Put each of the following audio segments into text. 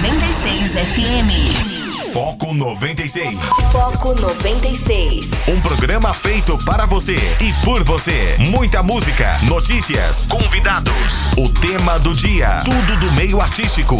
96 FM. Foco 96. Foco 96. Um programa feito para você e por você. Muita música, notícias, convidados, o tema do dia, tudo do meio artístico.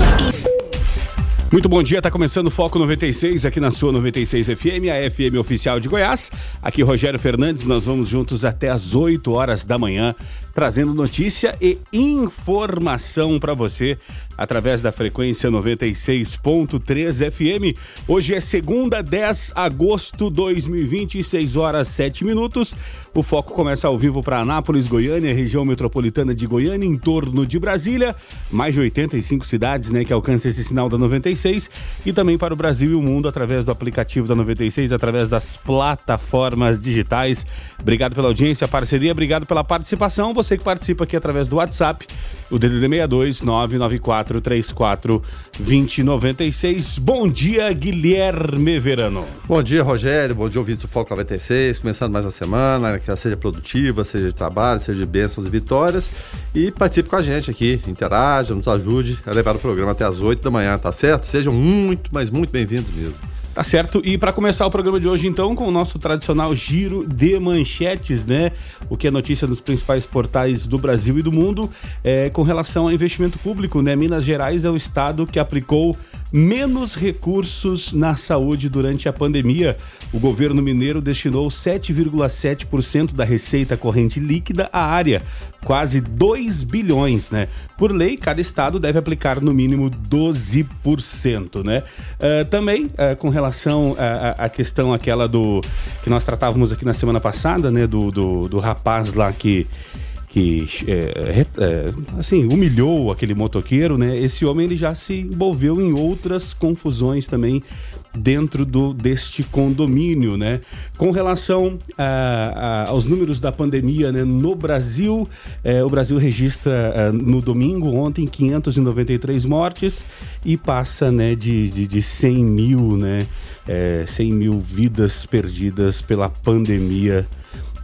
Muito bom dia, tá começando o Foco 96 aqui na sua 96 FM, a FM oficial de Goiás. Aqui Rogério Fernandes, nós vamos juntos até às 8 horas da manhã, trazendo notícia e informação para você através da frequência 96.3 FM. Hoje é segunda, 10 de agosto de 2020, 6 horas 7 minutos. O foco começa ao vivo para Anápolis, Goiânia, região metropolitana de Goiânia, em torno de Brasília. Mais de 85 cidades né, que alcançam esse sinal da 96 e também para o Brasil e o mundo através do aplicativo da 96, através das plataformas digitais. Obrigado pela audiência, parceria, obrigado pela participação. Você que participa aqui através do WhatsApp, o DDD 62 994 34 2096. Bom dia, Guilherme Verano. Bom dia, Rogério. Bom dia, ouvintes do Foco 96. Começando mais uma semana, que ela seja produtiva, seja de trabalho, seja de bênçãos e vitórias. E participe com a gente aqui, interaja, nos ajude a levar o programa até as 8 da manhã, tá certo? Sejam muito, mas muito bem-vindos mesmo. Tá certo. E para começar o programa de hoje, então, com o nosso tradicional giro de manchetes, né? O que é notícia nos principais portais do Brasil e do mundo é, com relação ao investimento público, né? Minas Gerais é o estado que aplicou menos recursos na saúde durante a pandemia. O governo mineiro destinou 7,7% da receita corrente líquida à área, quase 2 bilhões, né? Por lei, cada estado deve aplicar no mínimo 12%, né? Uh, também, uh, com relação à questão aquela do que nós tratávamos aqui na semana passada, né? Do, do, do rapaz lá que que é, é, assim humilhou aquele motoqueiro, né? Esse homem ele já se envolveu em outras confusões também dentro do deste condomínio, né? Com relação a, a, aos números da pandemia, né? No Brasil, é, o Brasil registra é, no domingo ontem 593 mortes e passa, né? De, de, de 100 mil, né? É, 100 mil vidas perdidas pela pandemia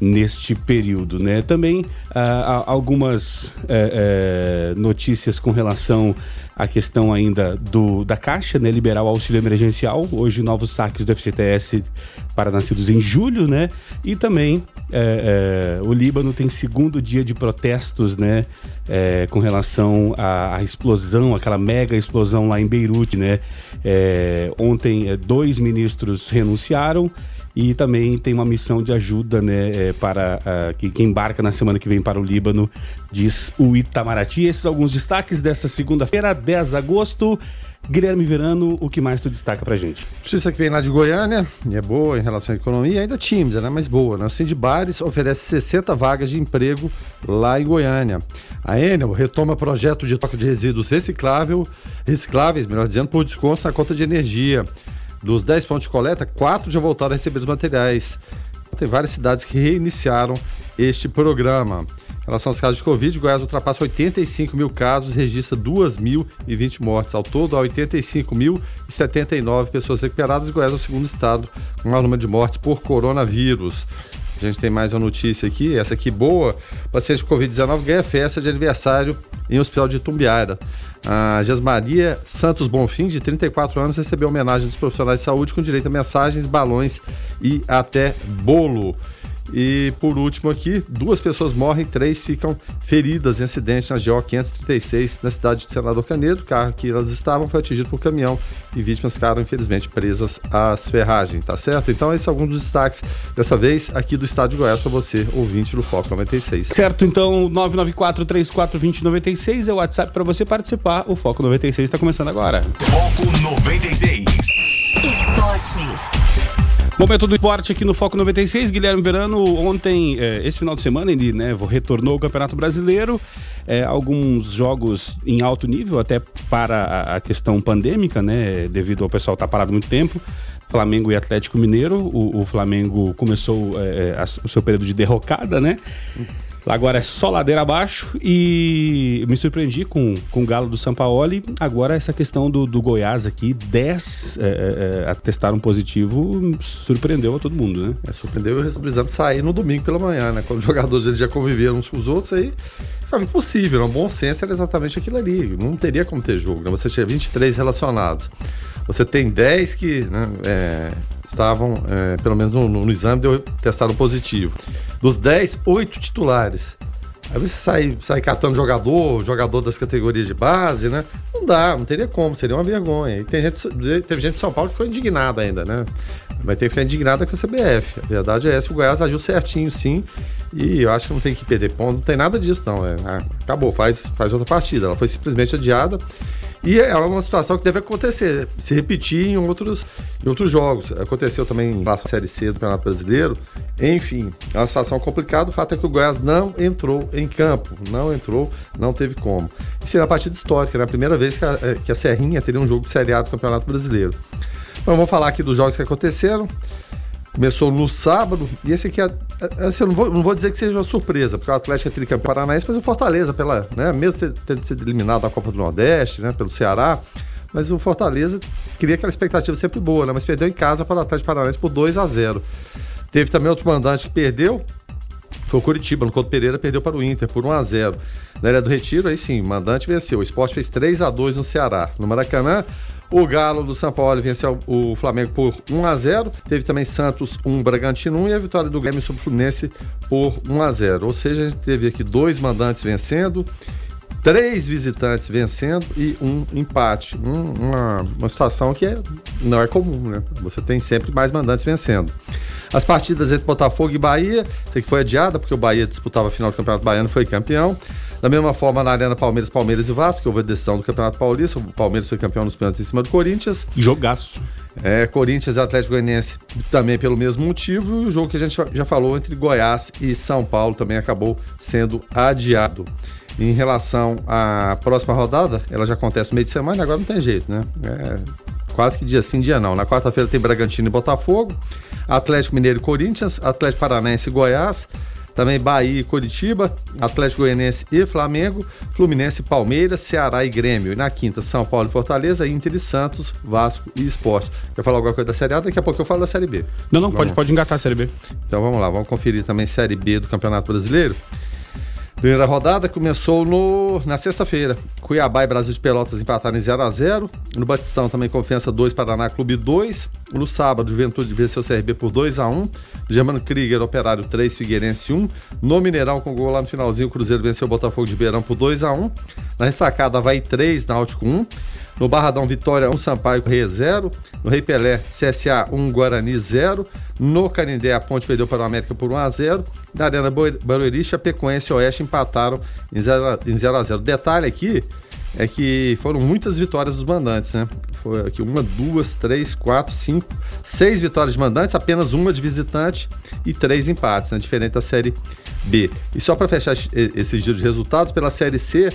neste período, né? Também ah, algumas eh, eh, notícias com relação à questão ainda do da Caixa, né? Liberar o auxílio emergencial, hoje novos saques do FGTS para nascidos em julho, né? E também eh, o Líbano tem segundo dia de protestos, né? com relação à, à, explosão, aquela mega explosão lá em Beirute, né? ontem dois ministros renunciaram e também tem uma missão de ajuda né, é, para uh, que, que embarca na semana que vem para o Líbano, diz o Itamaraty. Esses alguns destaques dessa segunda-feira, 10 de agosto. Guilherme Verano, o que mais tu destaca pra gente? Justiça que vem lá de Goiânia, e é boa em relação à economia, ainda tímida, né? Mas boa, né? O Cindy Bares oferece 60 vagas de emprego lá em Goiânia. A Enel retoma projeto de troca de resíduos reciclável, recicláveis, melhor dizendo, por desconto na conta de energia. Dos 10 pontos de coleta, 4 já voltaram a receber os materiais. Tem várias cidades que reiniciaram este programa. Em relação aos casos de Covid, Goiás ultrapassa 85 mil casos e registra 2.020 mortes. Ao todo, há 85.079 pessoas recuperadas. Goiás é o segundo estado com maior número de mortes por coronavírus. A gente tem mais uma notícia aqui, essa aqui boa. O paciente com Covid-19 ganha festa de aniversário em hospital de Tumbiara. A Jasmaria Santos Bonfim, de 34 anos, recebeu homenagem dos profissionais de saúde com direito a mensagens, balões e até bolo. E por último aqui, duas pessoas morrem, três ficam feridas em acidente na GO 536 na cidade de Senador Canedo. O carro que elas estavam foi atingido por caminhão e vítimas ficaram infelizmente presas às ferragens, tá certo? Então esse é algum dos destaques dessa vez aqui do estado de Goiás para você, ouvinte do Foco 96. Certo, então 994 34 2096 é o WhatsApp para você participar. O Foco 96 está começando agora. Foco 96. Esportes. Momento do esporte aqui no Foco 96. Guilherme Verano, ontem, é, esse final de semana, ele né, retornou ao Campeonato Brasileiro. É, alguns jogos em alto nível, até para a, questão pandêmica, né? Devido ao pessoal estar tá parado muito tempo. Flamengo e Atlético Mineiro. O, o Flamengo começou é, a, o seu período de derrocada, né? Agora é só ladeira abaixo e me surpreendi com, com o Galo do São Paulo. Agora essa questão do, do Goiás aqui, 10 é, é, atestaram positivo, surpreendeu a todo mundo, né? É, surpreendeu o exame sair no domingo pela manhã, né? Quando os jogadores eles já conviveram uns com os outros, aí ficava impossível. Né? O bom senso era exatamente aquilo ali. Não teria como ter jogo, né? Você tinha 23 relacionados. Você tem 10 que né, é, estavam, é, pelo menos no, no, exame, deu, testaram positivo. Dos 10, 8 titulares. Aí você sai, sai catando jogador, jogador das categorias de base, né? Não dá, não teria como, seria uma vergonha. E tem gente, teve gente de São Paulo que ficou indignada ainda, né? Vai ter que ficar indignada com a CBF. A verdade é essa, o Goiás agiu certinho, sim. E eu acho que não tem que perder ponto, não tem nada disso, não. É, acabou, faz, faz outra partida. Ela foi simplesmente adiada. E é uma situação que deve acontecer, se repetir em outros, em outros jogos. Aconteceu também na Série C do Campeonato Brasileiro. Enfim, é uma situação complicada. O fato é que o Goiás não entrou em campo. Não entrou, não teve como. E seria uma partida histórica, né? A primeira vez que a, é, que a Serrinha teria um jogo de Série A do Campeonato Brasileiro. Então, vamos falar aqui dos jogos que aconteceram. Começou no sábado, e esse aqui é. é assim, eu não vou, não vou dizer que seja uma surpresa, porque o Atlético é tricampeão paranaense, mas o Fortaleza, pela, né, mesmo tendo sido eliminado da Copa do Nordeste, né, pelo Ceará, mas o Fortaleza queria aquela expectativa sempre boa, né, mas perdeu em casa para o Atlético Paranaense por 2 a 0 Teve também outro mandante que perdeu, foi o Curitiba, no Couto Pereira, perdeu para o Inter por 1 a 0 Na área do Retiro, aí sim, mandante venceu. O Esporte fez 3 a 2 no Ceará. No Maracanã, o Galo do São Paulo venceu o Flamengo por 1 a 0. Teve também Santos 1 Bragantino 1 e a vitória do Grêmio sobre o Fluminense por 1 a 0. Ou seja, a gente teve aqui dois mandantes vencendo, três visitantes vencendo e um empate. Um, uma, uma situação que é, não é comum, né? Você tem sempre mais mandantes vencendo. As partidas entre Botafogo e Bahia, sei que foi adiada, porque o Bahia disputava a final do Campeonato Baiano foi campeão. Da mesma forma, na Arena Palmeiras, Palmeiras e Vasco, que houve a decisão do Campeonato Paulista. O Palmeiras foi campeão nos pênaltis em cima do Corinthians. Jogaço. É, Corinthians e Atlético Goianiense também pelo mesmo motivo. E o jogo que a gente já falou entre Goiás e São Paulo também acabou sendo adiado. Em relação à próxima rodada, ela já acontece no meio de semana, agora não tem jeito, né? É quase que dia sim, dia não. Na quarta-feira tem Bragantino e Botafogo, Atlético Mineiro e Corinthians, Atlético Paranaense e Goiás, também Bahia e Curitiba, Atlético Goianiense e Flamengo, Fluminense, Palmeiras, Ceará e Grêmio. E na quinta, São Paulo e Fortaleza, Inter e Santos, Vasco e Esporte. Quer falar alguma coisa da Série A? Daqui a pouco eu falo da Série B. Não, não, pode, pode engatar a Série B. Então vamos lá, vamos conferir também Série B do Campeonato Brasileiro. Primeira rodada começou no, na sexta-feira. Cuiabá e Brasil de Pelotas empataram em 0x0. No Batistão também Confiança 2, Paraná Clube 2. No sábado, Juventude venceu o CRB por 2x1. Germano Krieger, Operário 3, Figueirense 1. No Mineirão, com gol lá no finalzinho, o Cruzeiro venceu o Botafogo de Beirão por 2x1. Na ressacada, vai 3, Náutico 1. No Barradão, Vitória 1, Sampaio Rei 0. No Rei Pelé, CSA 1, Guarani 0. No Canindé, a Ponte perdeu para o América por 1 a 0. Na Arena Barueri, Chapecoense e Oeste empataram em 0 em 0 a 0. Detalhe aqui é que foram muitas vitórias dos mandantes, né? Foi aqui uma, duas, três, quatro, cinco, seis vitórias de mandantes, apenas uma de visitante e três empates, né? Diferente da Série B. E só para fechar esse giro de resultados, pela Série C,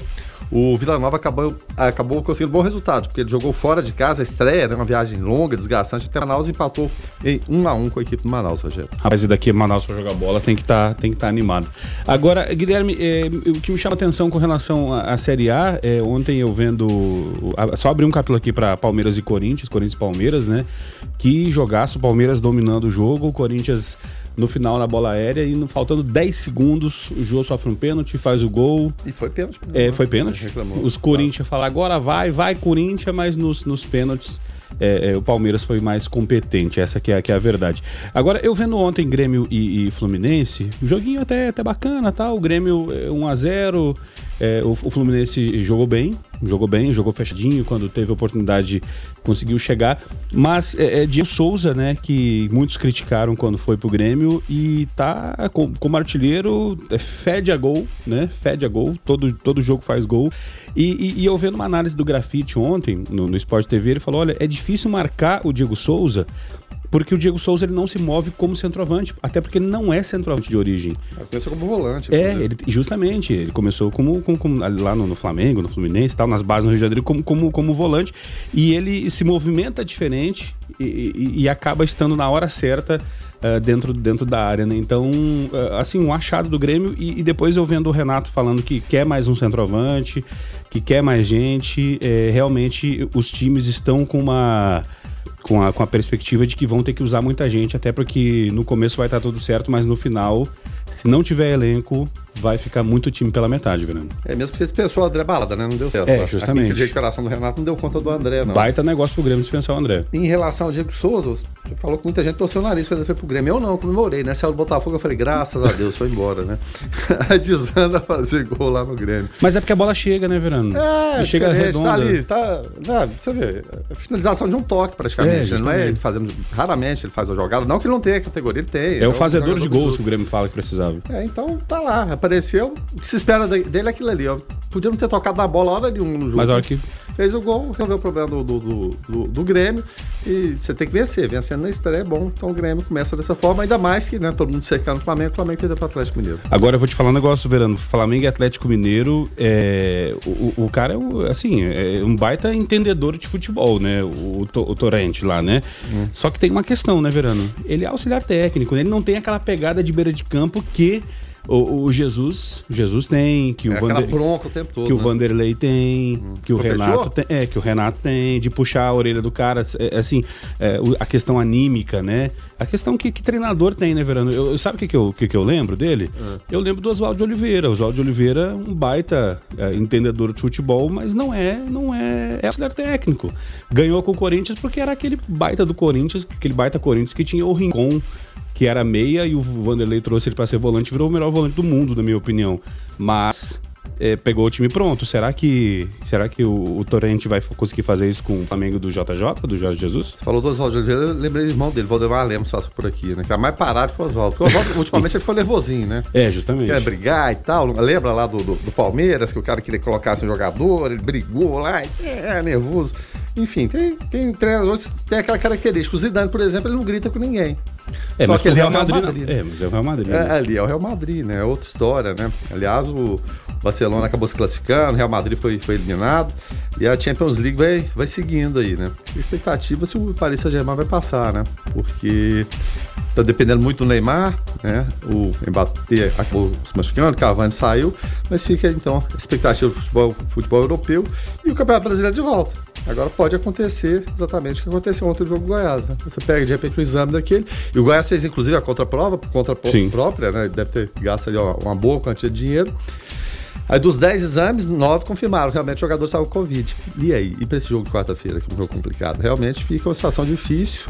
o Vila Nova acabou, acabou conseguindo bom resultado, porque ele jogou fora de casa, a estreia, né, uma viagem longa, desgastante, até Manaus empatou em 1 um a 1 um com a equipe do Manaus, Rogério. Rapaz, e daqui Manaus para jogar bola tem que tá, estar tá animado. Agora, Guilherme, é, o que me chama atenção com relação à, à Série A, é, ontem eu vendo, só abri um capítulo aqui para Palmeiras e Corinthians, Corinthians e Palmeiras, né, que jogaço, Palmeiras dominando o jogo, o Corinthians no final na bola aérea e no, faltando 10 segundos o Jô sofre um pênalti, faz o gol. E foi pênalti. É, foi pênalti. Os Corinthians falam agora vai, vai Corinthians, mas nos, nos pênaltis é, é, o Palmeiras foi mais competente, essa que é, que é a verdade. Agora, eu vendo ontem Grêmio e, e Fluminense, um joguinho até, até bacana, tá? O Grêmio 1 é, a 0 é, o, o, Fluminense jogou bem, jogou bem, jogou fechadinho quando teve oportunidade, conseguiu chegar. Mas é, é Diego Souza, né, que muitos criticaram quando foi pro Grêmio e tá com, como artilheiro, é, fede a gol, né? Fede a gol, todo, todo jogo faz gol. E, e, e eu vendo uma análise do grafite ontem no, no Sport TV, ele falou: olha, é difícil marcar o Diego Souza porque o Diego Souza ele não se move como centroavante, até porque ele não é centroavante de origem. Ele começou como volante. É, ele, justamente, ele começou como, como, como lá no, no, Flamengo, no Fluminense tal, nas bases no Rio de Janeiro, como, como, como volante, e ele se movimenta diferente e, e, e acaba estando na hora certa uh, dentro, dentro da área, né? Então, uh, assim, um achado do Grêmio e, e, depois eu vendo o Renato falando que quer mais um centroavante, que quer mais gente, é, realmente os times estão com uma com a, com a perspectiva de que vão ter que usar muita gente, até porque no começo vai estar tudo certo, mas no final, se não tiver elenco, vai ficar muito time pela metade, Verano. É mesmo porque esse o André Balada, né? Não deu certo. É, justamente. A declaração do Renato não deu conta do André, não. Baita negócio pro Grêmio dispensar o André. Em relação ao Diego Souza, você falou que muita gente torceu o nariz quando ele foi pro Grêmio. Eu não, comemorei, né? Saiu do Botafogo, eu falei, graças a Deus, foi embora, né? Desanda fazer gol lá no Grêmio. Mas é porque a bola chega, né, Verano? É, e chega tá redonda. Tá ali, tá. Não, você vê, é finalização de um toque, praticamente. É, não é ele fazendo. Raramente ele faz a jogada. Não que ele não tenha categoria, ele tem. É, é o fazedor de gols que o Grêmio fala que precisava. É, então tá lá, apareceu. O que se espera dele é aquilo ali, ó. Podia não ter tocado na bola hora nenhuma no jogo. Mas olha que. Fez o gol, resolveu o problema do, do, do, do, Grêmio. E você tem que vencer. Vencendo na estreia é bom. Então o Grêmio começa dessa forma, ainda mais que né, todo mundo cercando o Flamengo, o Flamengo perdeu para o Atlético Mineiro. Agora eu vou te falar um negócio, Verano. Flamengo e Atlético Mineiro, é, o, o cara é assim, é um baita entendedor de futebol, né? O, o, o Torrente lá, né? Hum. Só que tem uma questão, né, Verano? Ele é auxiliar técnico, né? ele não tem aquela pegada de beira de campo que o, o, Jesus, Jesus tem, que o, é Vander, bronca o tempo todo, que né? o Vanderlei tem, hum. que o Renato tem, é, que o Renato tem, de puxar a orelha do cara, é, assim, é, a questão anímica, né? A questão que, que treinador tem, né, Verano? Eu, sabe o que, que, eu, que, que eu lembro dele? Hum. Eu lembro do Oswaldo de Oliveira. O Oswaldo de Oliveira, um baita é, entendedor de futebol, mas não é, não é, é auxiliar técnico. Ganhou com o Corinthians porque era aquele baita do Corinthians, aquele baita Corinthians que tinha o Rincon que era meia e o Vanderlei trouxe ele para ser volante, virou o melhor volante do mundo, na minha opinião. Mas é, pegou o time pronto. Será que será que o, o Torrente vai conseguir fazer isso com o Flamengo do JJ, do Jorge Jesus? Você falou do Oswaldo Oliveira, eu lembrei do irmão dele, Valdemar Lemos, passa por aqui, né? Que é mais parado que o Oswaldo. Porque o Oswaldo, ultimamente, ele ficou nervosinho, né? É, justamente. Quer brigar e tal. Lembra lá do, do, do Palmeiras, que o cara queria colocar um jogador, ele brigou lá, e, é, nervoso. Enfim, tem, tem treinadores que tem aquela característica. O Zidane, por exemplo, ele não grita com ninguém. É, Só que ele é o Real Madrid. Madrid né? É, mas é o Real Madrid. Né? É, ali é o Real Madrid, né? É outra história, né? Aliás, o Barcelona acabou se classificando, o Real Madrid foi, foi eliminado. E a Champions League vai, vai seguindo aí, né? A expectativa se o Paris Saint-Germain vai passar, né? Porque tá dependendo muito do Neymar, né? O Mbappé acabou se machucando, o Cavani saiu, mas fica então a expectativa do futebol, futebol europeu e o Campeonato Brasileiro de volta. Agora pode acontecer exatamente o que aconteceu ontem no jogo do Goiás. Né? Você pega de repente o exame daquele. E o Goiás fez inclusive a contraprova, por conta Sim. própria, né? Deve ter gasto ali uma boa quantia de dinheiro. Aí dos 10 exames, 9 confirmaram que realmente o jogador estava com Covid. E aí? E para esse jogo de quarta-feira, que é um jogo complicado? Realmente fica uma situação difícil.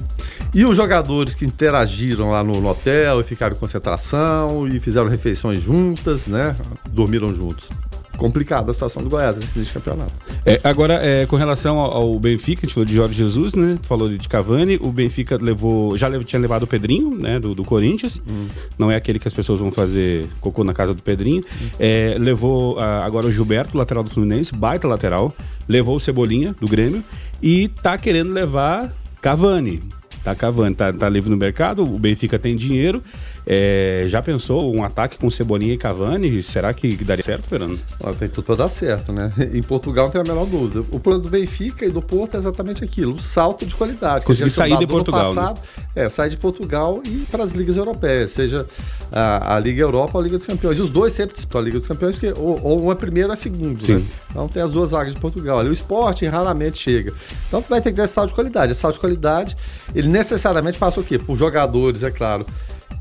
E os jogadores que interagiram lá no, no hotel e ficaram em concentração e fizeram refeições juntas, né? Dormiram juntos complicada a situação do Goiás nesse início de campeonato. É, agora, é, com relação ao, ao, Benfica, a gente falou de Jorge Jesus, né? Falou de Cavani, o Benfica levou, já levou, tinha levado o Pedrinho, né? Do, do Corinthians. Hum. Não é aquele que as pessoas vão fazer cocô na casa do Pedrinho. Hum. É, levou a, agora o Gilberto, lateral do Fluminense, baita lateral. Levou o Cebolinha, do Grêmio. E tá querendo levar Cavani. Tá Cavani, tá, tá livre no mercado, o Benfica tem dinheiro. É, já pensou um ataque com Cebolinha e Cavani? Será que daria certo, Fernando? tem tudo para dar certo, né? Em Portugal não tem a menor dúvida. O plano do Benfica e do Porto é exatamente aquilo: o salto de qualidade. Conseguir sair de Portugal. Né? Passado, né? É, sair de Portugal e para as ligas europeias, seja a, a, Liga Europa ou a Liga dos Campeões. E os dois sempre disputam a Liga dos Campeões, porque ou, ou um é primeiro ou é segundo. Sim. Né? Então tem as duas vagas de Portugal. O esporte raramente chega. Então vai ter que ter esse salto de qualidade. Esse salto de qualidade, ele necessariamente passa o quê? Por jogadores, é claro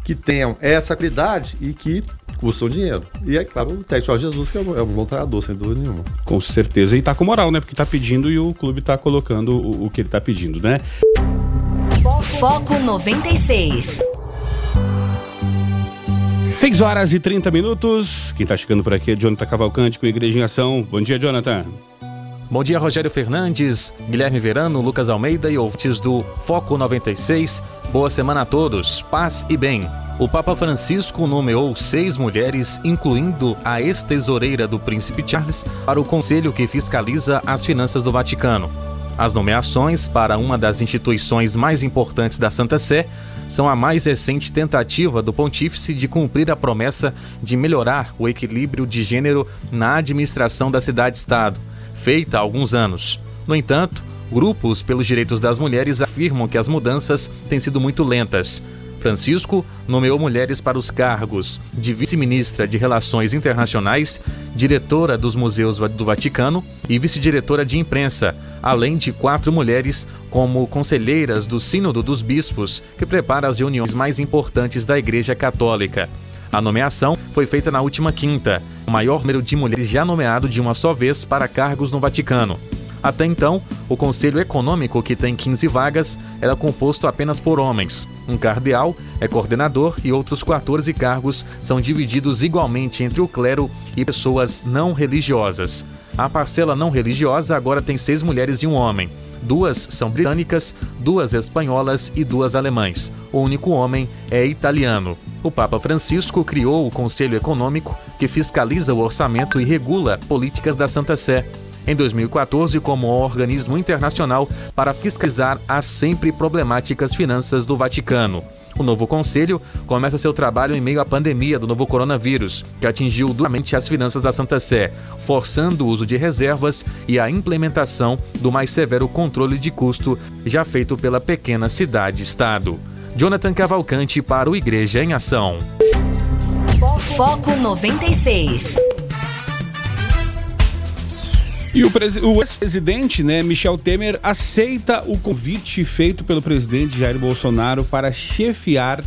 que tenham essa qualidade e que custam dinheiro. E é claro, o técnico Jorge Jesus, que é um, é um bom treinador, sem dúvida nenhuma. Com certeza, e tá com moral, né? Porque tá pedindo e o clube tá colocando o, o que ele tá pedindo, né? Foco 96. 6 horas e 30 minutos. Quem tá chegando por aqui é Jonathan Cavalcante com Igreja em Ação. Bom dia, Jonathan. Bom dia, Rogério Fernandes, Guilherme Verano, Lucas Almeida e ouvintes do Foco 96. Boa semana a todos, paz e bem. O Papa Francisco nomeou seis mulheres, incluindo a ex-tesoureira do Príncipe Charles, para o conselho que fiscaliza as finanças do Vaticano. As nomeações para uma das instituições mais importantes da Santa Sé são a mais recente tentativa do pontífice de cumprir a promessa de melhorar o equilíbrio de gênero na administração da cidade-estado feita há alguns anos. No entanto, grupos pelos direitos das mulheres afirmam que as mudanças têm sido muito lentas. Francisco nomeou mulheres para os cargos de vice-ministra de Relações Internacionais, diretora dos Museus do Vaticano e vice-diretora de imprensa, além de quatro mulheres como conselheiras do Sínodo dos Bispos, que prepara as reuniões mais importantes da Igreja Católica. A nomeação foi feita na última quinta, o maior número de mulheres já nomeado de uma só vez para cargos no Vaticano. Até então, o Conselho Econômico, que tem 15 vagas, era composto apenas por homens. Um cardeal é coordenador e outros 14 cargos são divididos igualmente entre o clero e pessoas não religiosas. A parcela não religiosa agora tem seis mulheres e um homem. Duas são britânicas, duas espanholas e duas alemães. O único homem é italiano. O Papa Francisco criou o Conselho Econômico, que fiscaliza o orçamento e regula políticas da Santa Sé em 2014 como organismo internacional para fiscalizar as sempre problemáticas finanças do Vaticano. O novo conselho começa seu trabalho em meio à pandemia do novo coronavírus, que atingiu duramente as finanças da Santa Sé, forçando o uso de reservas e a implementação do mais severo controle de custo já feito pela pequena cidade-estado. Jonathan Cavalcante para o Igreja em Ação. Foco 96. E o, o ex-presidente, né, Michel Temer, aceita o convite feito pelo presidente Jair Bolsonaro para chefiar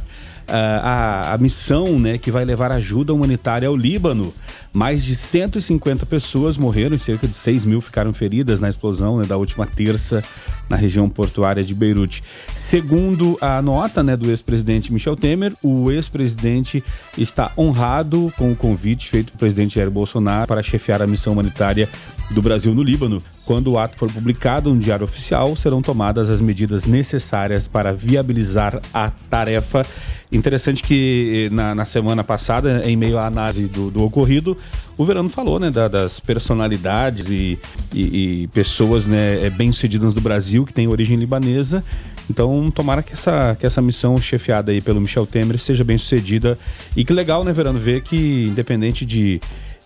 a, a, missão né, que vai levar ajuda humanitária ao Líbano. Mais de 150 pessoas morreram e cerca de 6 mil ficaram feridas na explosão né, da última terça na região portuária de Beirute. Segundo a nota né, do ex-presidente Michel Temer, o ex-presidente está honrado com o convite feito pelo presidente Jair Bolsonaro para chefiar a missão humanitária do Brasil no Líbano. Quando o ato for publicado no Diário Oficial, serão tomadas as medidas necessárias para viabilizar a tarefa. Interessante que eh, na, na semana passada, em meio à análise do, do ocorrido, o Verano falou né, da, das personalidades e, e, e pessoas né, eh, bem-sucedidas do Brasil que têm origem libanesa. Então, tomara que essa, que essa missão chefiada aí pelo Michel Temer seja bem sucedida. E que legal, né, Verano, ver que, independente de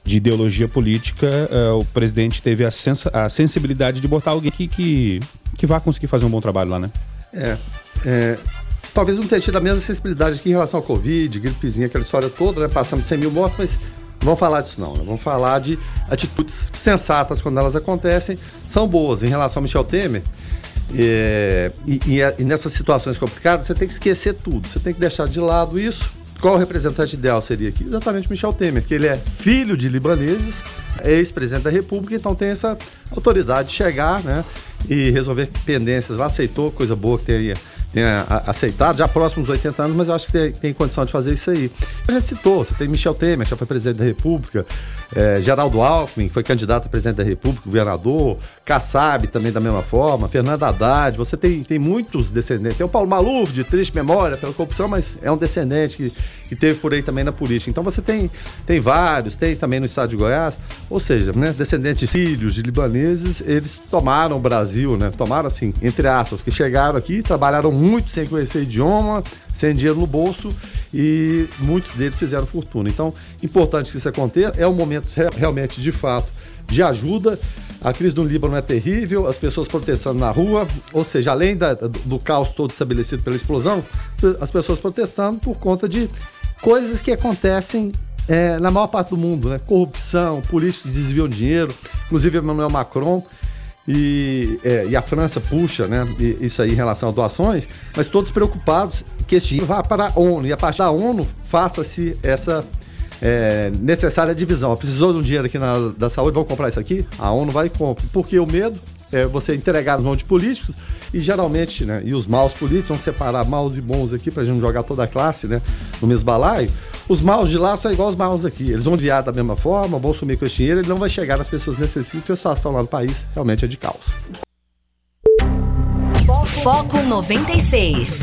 de ideologia política, uh, o presidente teve a, sens a, sensibilidade de botar alguém que, que, que vá conseguir fazer um bom trabalho lá, né? É. é talvez não tenha tido a mesma sensibilidade aqui em relação ao Covid, gripezinha, aquela história toda, né? Passando de 100 mil mortos, mas não vamos falar disso não, né? Vamos falar de atitudes sensatas quando elas acontecem, são boas. Em relação ao Michel Temer, é, e, e, e nessas situações complicadas, você tem que esquecer tudo, você tem que deixar de lado isso qual o representante ideal seria aqui? Exatamente Michel Temer, que ele é filho de libaneses, é ex-presidente da República, então tem essa autoridade de chegar né, e resolver pendências. Lá aceitou, coisa boa que teria tenha aceitado, já próximos 80 anos, mas eu acho que tem, tem, condição de fazer isso aí. A gente citou, você tem Michel Temer, que já foi presidente da República, é, Geraldo Alckmin, que foi candidato a presidente da República, governador, Kassab também da mesma forma, Fernando Haddad, você tem, tem muitos descendentes. Tem o Paulo Maluf, de triste memória pela corrupção, mas é um descendente que, que teve por aí também na política. Então você tem, tem vários, tem também no estado de Goiás, ou seja, né, descendentes sírios, de libaneses, eles tomaram o Brasil, né, tomaram assim, entre aspas, que chegaram aqui, trabalharam muito sem conhecer idioma, sem dinheiro no bolso e muitos deles fizeram fortuna. Então, importante que isso aconteça, é um momento realmente de fato de ajuda. A crise no Líbano é terrível, as pessoas protestando na rua, ou seja, além da, do caos todo estabelecido pela explosão, as pessoas protestando por conta de coisas que acontecem é, na maior parte do mundo, né? Corrupção, políticos desviam dinheiro, inclusive Emmanuel Macron e, é, e a França puxa né, isso aí em relação a doações, mas todos preocupados que esse dinheiro vá para a ONU e a partir da ONU faça-se essa é, necessária divisão. Precisou de um dinheiro aqui na da saúde, vamos comprar isso aqui? A ONU vai e compra. Porque o medo é você entregar nas mãos de políticos e geralmente, né, e os maus políticos vão separar maus e bons aqui para a gente não jogar toda a classe né, no mesmo balaio. Os maus de lá são igual os maus aqui. Eles vão enviar da mesma forma, vão sumir com esse dinheiro, ele não vai chegar nas pessoas necessitas, a situação lá no país realmente é de caos. Foco 96.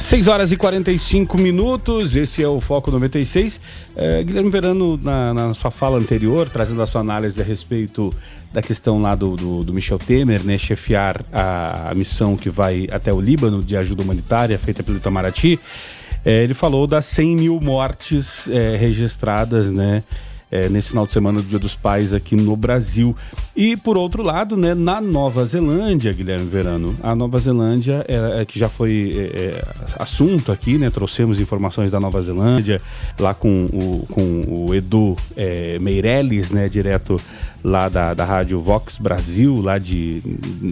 6 horas e 45 minutos, esse é o Foco 96. É, Guilherme Verano, na, na, sua fala anterior, trazendo a sua análise a respeito da questão lá do, do, do Michel Temer, né, chefiar a, a, missão que vai até o Líbano de ajuda humanitária feita pelo Itamaraty, é, ele falou das 100 mil mortes é, registradas, né? é, nesse final de semana do Dia dos Pais aqui no Brasil. E por outro lado, né, na Nova Zelândia, Guilherme Verano, a Nova Zelândia, é, é que já foi é, é, assunto aqui, né? Trouxemos informações da Nova Zelândia, lá com o, com o Edu é, Meirelles, né? Direto lá da, da rádio Vox Brasil, lá de,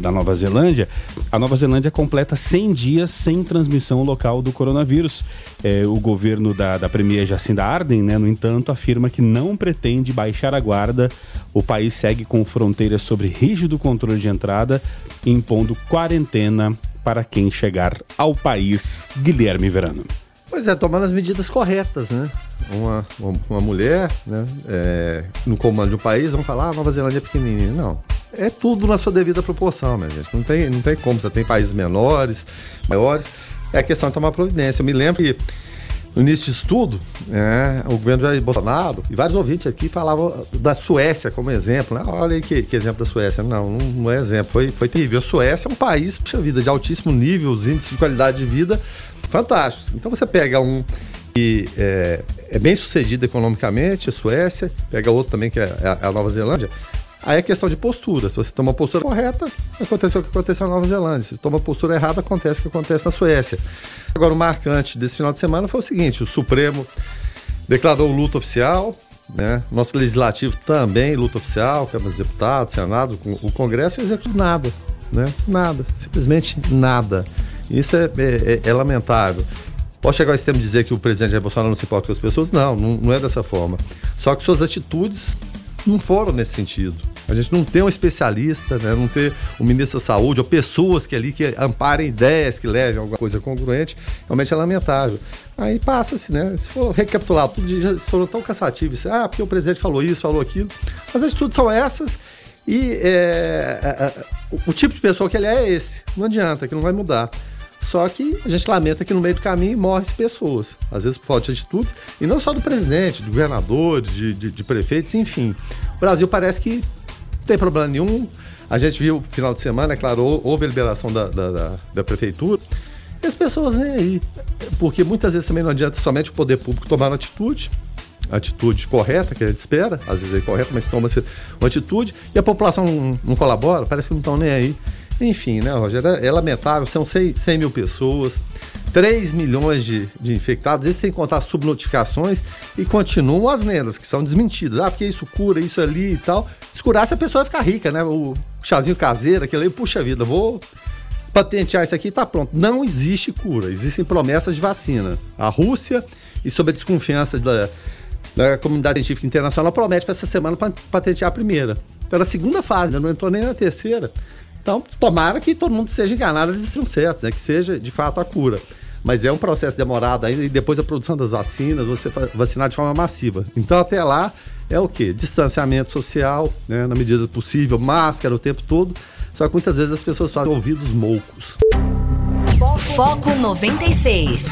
da Nova Zelândia. A Nova Zelândia completa 100 dias sem transmissão local do coronavírus. É, o governo da, da Premier Jacinda Ardern, né, no entanto, afirma que não pretende baixar a guarda. O país segue com fronteiras sobre rígido controle de entrada, impondo quarentena para quem chegar ao país. Guilherme Verano. Pois é, tomando as medidas corretas, né? Uma, uma, mulher né, é, no comando de um país, vão falar, ah, Nova Zelândia é pequenininha. Não, é tudo na sua devida proporção, minha gente. Não tem, não tem como, você tem países menores, maiores. É a questão de tomar providência. Eu me lembro que no início disso tudo, é, o governo Jair Bolsonaro e vários ouvintes aqui falavam da Suécia como exemplo. Né? Olha aí que, que, exemplo da Suécia. Não, não, não, é exemplo, foi, foi terrível. A Suécia é um país, puxa vida, de altíssimo nível, os índices de qualidade de vida fantásticos. Então você pega um que é, é bem sucedido economicamente, a Suécia, pega outro também que é a, a Nova Zelândia. Aí é questão de postura. Se você toma a postura correta, aconteceu o que aconteceu na Nova Zelândia. Se toma a postura errada, acontece o que acontece na Suécia. Agora, o marcante desse final de semana foi o seguinte: o Supremo declarou luta oficial, né? Nosso legislativo também, luta oficial, Câmara dos Deputados, Senado, o Congresso e o Executivo nada. Né? Nada, simplesmente nada. Isso é, é, é lamentável. Pode chegar ao extremo de dizer que o presidente Jair Bolsonaro não se importa com as pessoas? Não, não, não é dessa forma. Só que suas atitudes não foram nesse sentido. A gente não tem um especialista, né? não ter um ministro da saúde ou pessoas que ali que amparem ideias, que levem alguma coisa congruente, realmente é lamentável. Aí passa-se, né? Se for recapitular tudo, já foram tão cansativos. Ah, porque o presidente falou isso, falou aquilo. As atitudes são essas e é, é, é o tipo de pessoa que ele é, é esse. Não adianta, que não vai mudar. Só que a gente lamenta que no meio do caminho morrem pessoas, às vezes por falta de atitudes, e não só do presidente, de governadores, de, de, de prefeitos, enfim. O Brasil parece que não tem problema nenhum. A gente viu final de semana, é claro, houve a liberação da, da, da, da prefeitura. E as pessoas nem aí. Porque muitas vezes também não adianta somente o poder público tomar uma atitude, atitude correta, que a gente espera, às vezes é correta, mas toma-se uma atitude, e a população não, não colabora, parece que não estão nem aí. Enfim, né, Rogério? É, é lamentável, são 100, 100 mil pessoas, 3 milhões de, de infectados, isso sem contar subnotificações, e continuam as lendas que são desmentidas. Ah, porque isso cura, isso ali e tal. Se curasse, a pessoa ia ficar rica, né? O chazinho caseiro, aquele aí, puxa vida, vou patentear isso aqui e tá pronto. Não existe cura, existem promessas de vacina. A Rússia, e sob a desconfiança da, da comunidade científica internacional, promete para essa semana patentear a primeira. Pela segunda fase, né? não entrou nem na terceira. Então, tomara que todo mundo seja enganado, eles estão certos, né? que seja de fato a cura. Mas é um processo demorado ainda e depois a produção das vacinas, você vacinar de forma massiva. Então, até lá, é o quê? Distanciamento social, né? na medida do possível, máscara o tempo todo. Só que muitas vezes as pessoas fazem ouvidos moucos. Foco 96.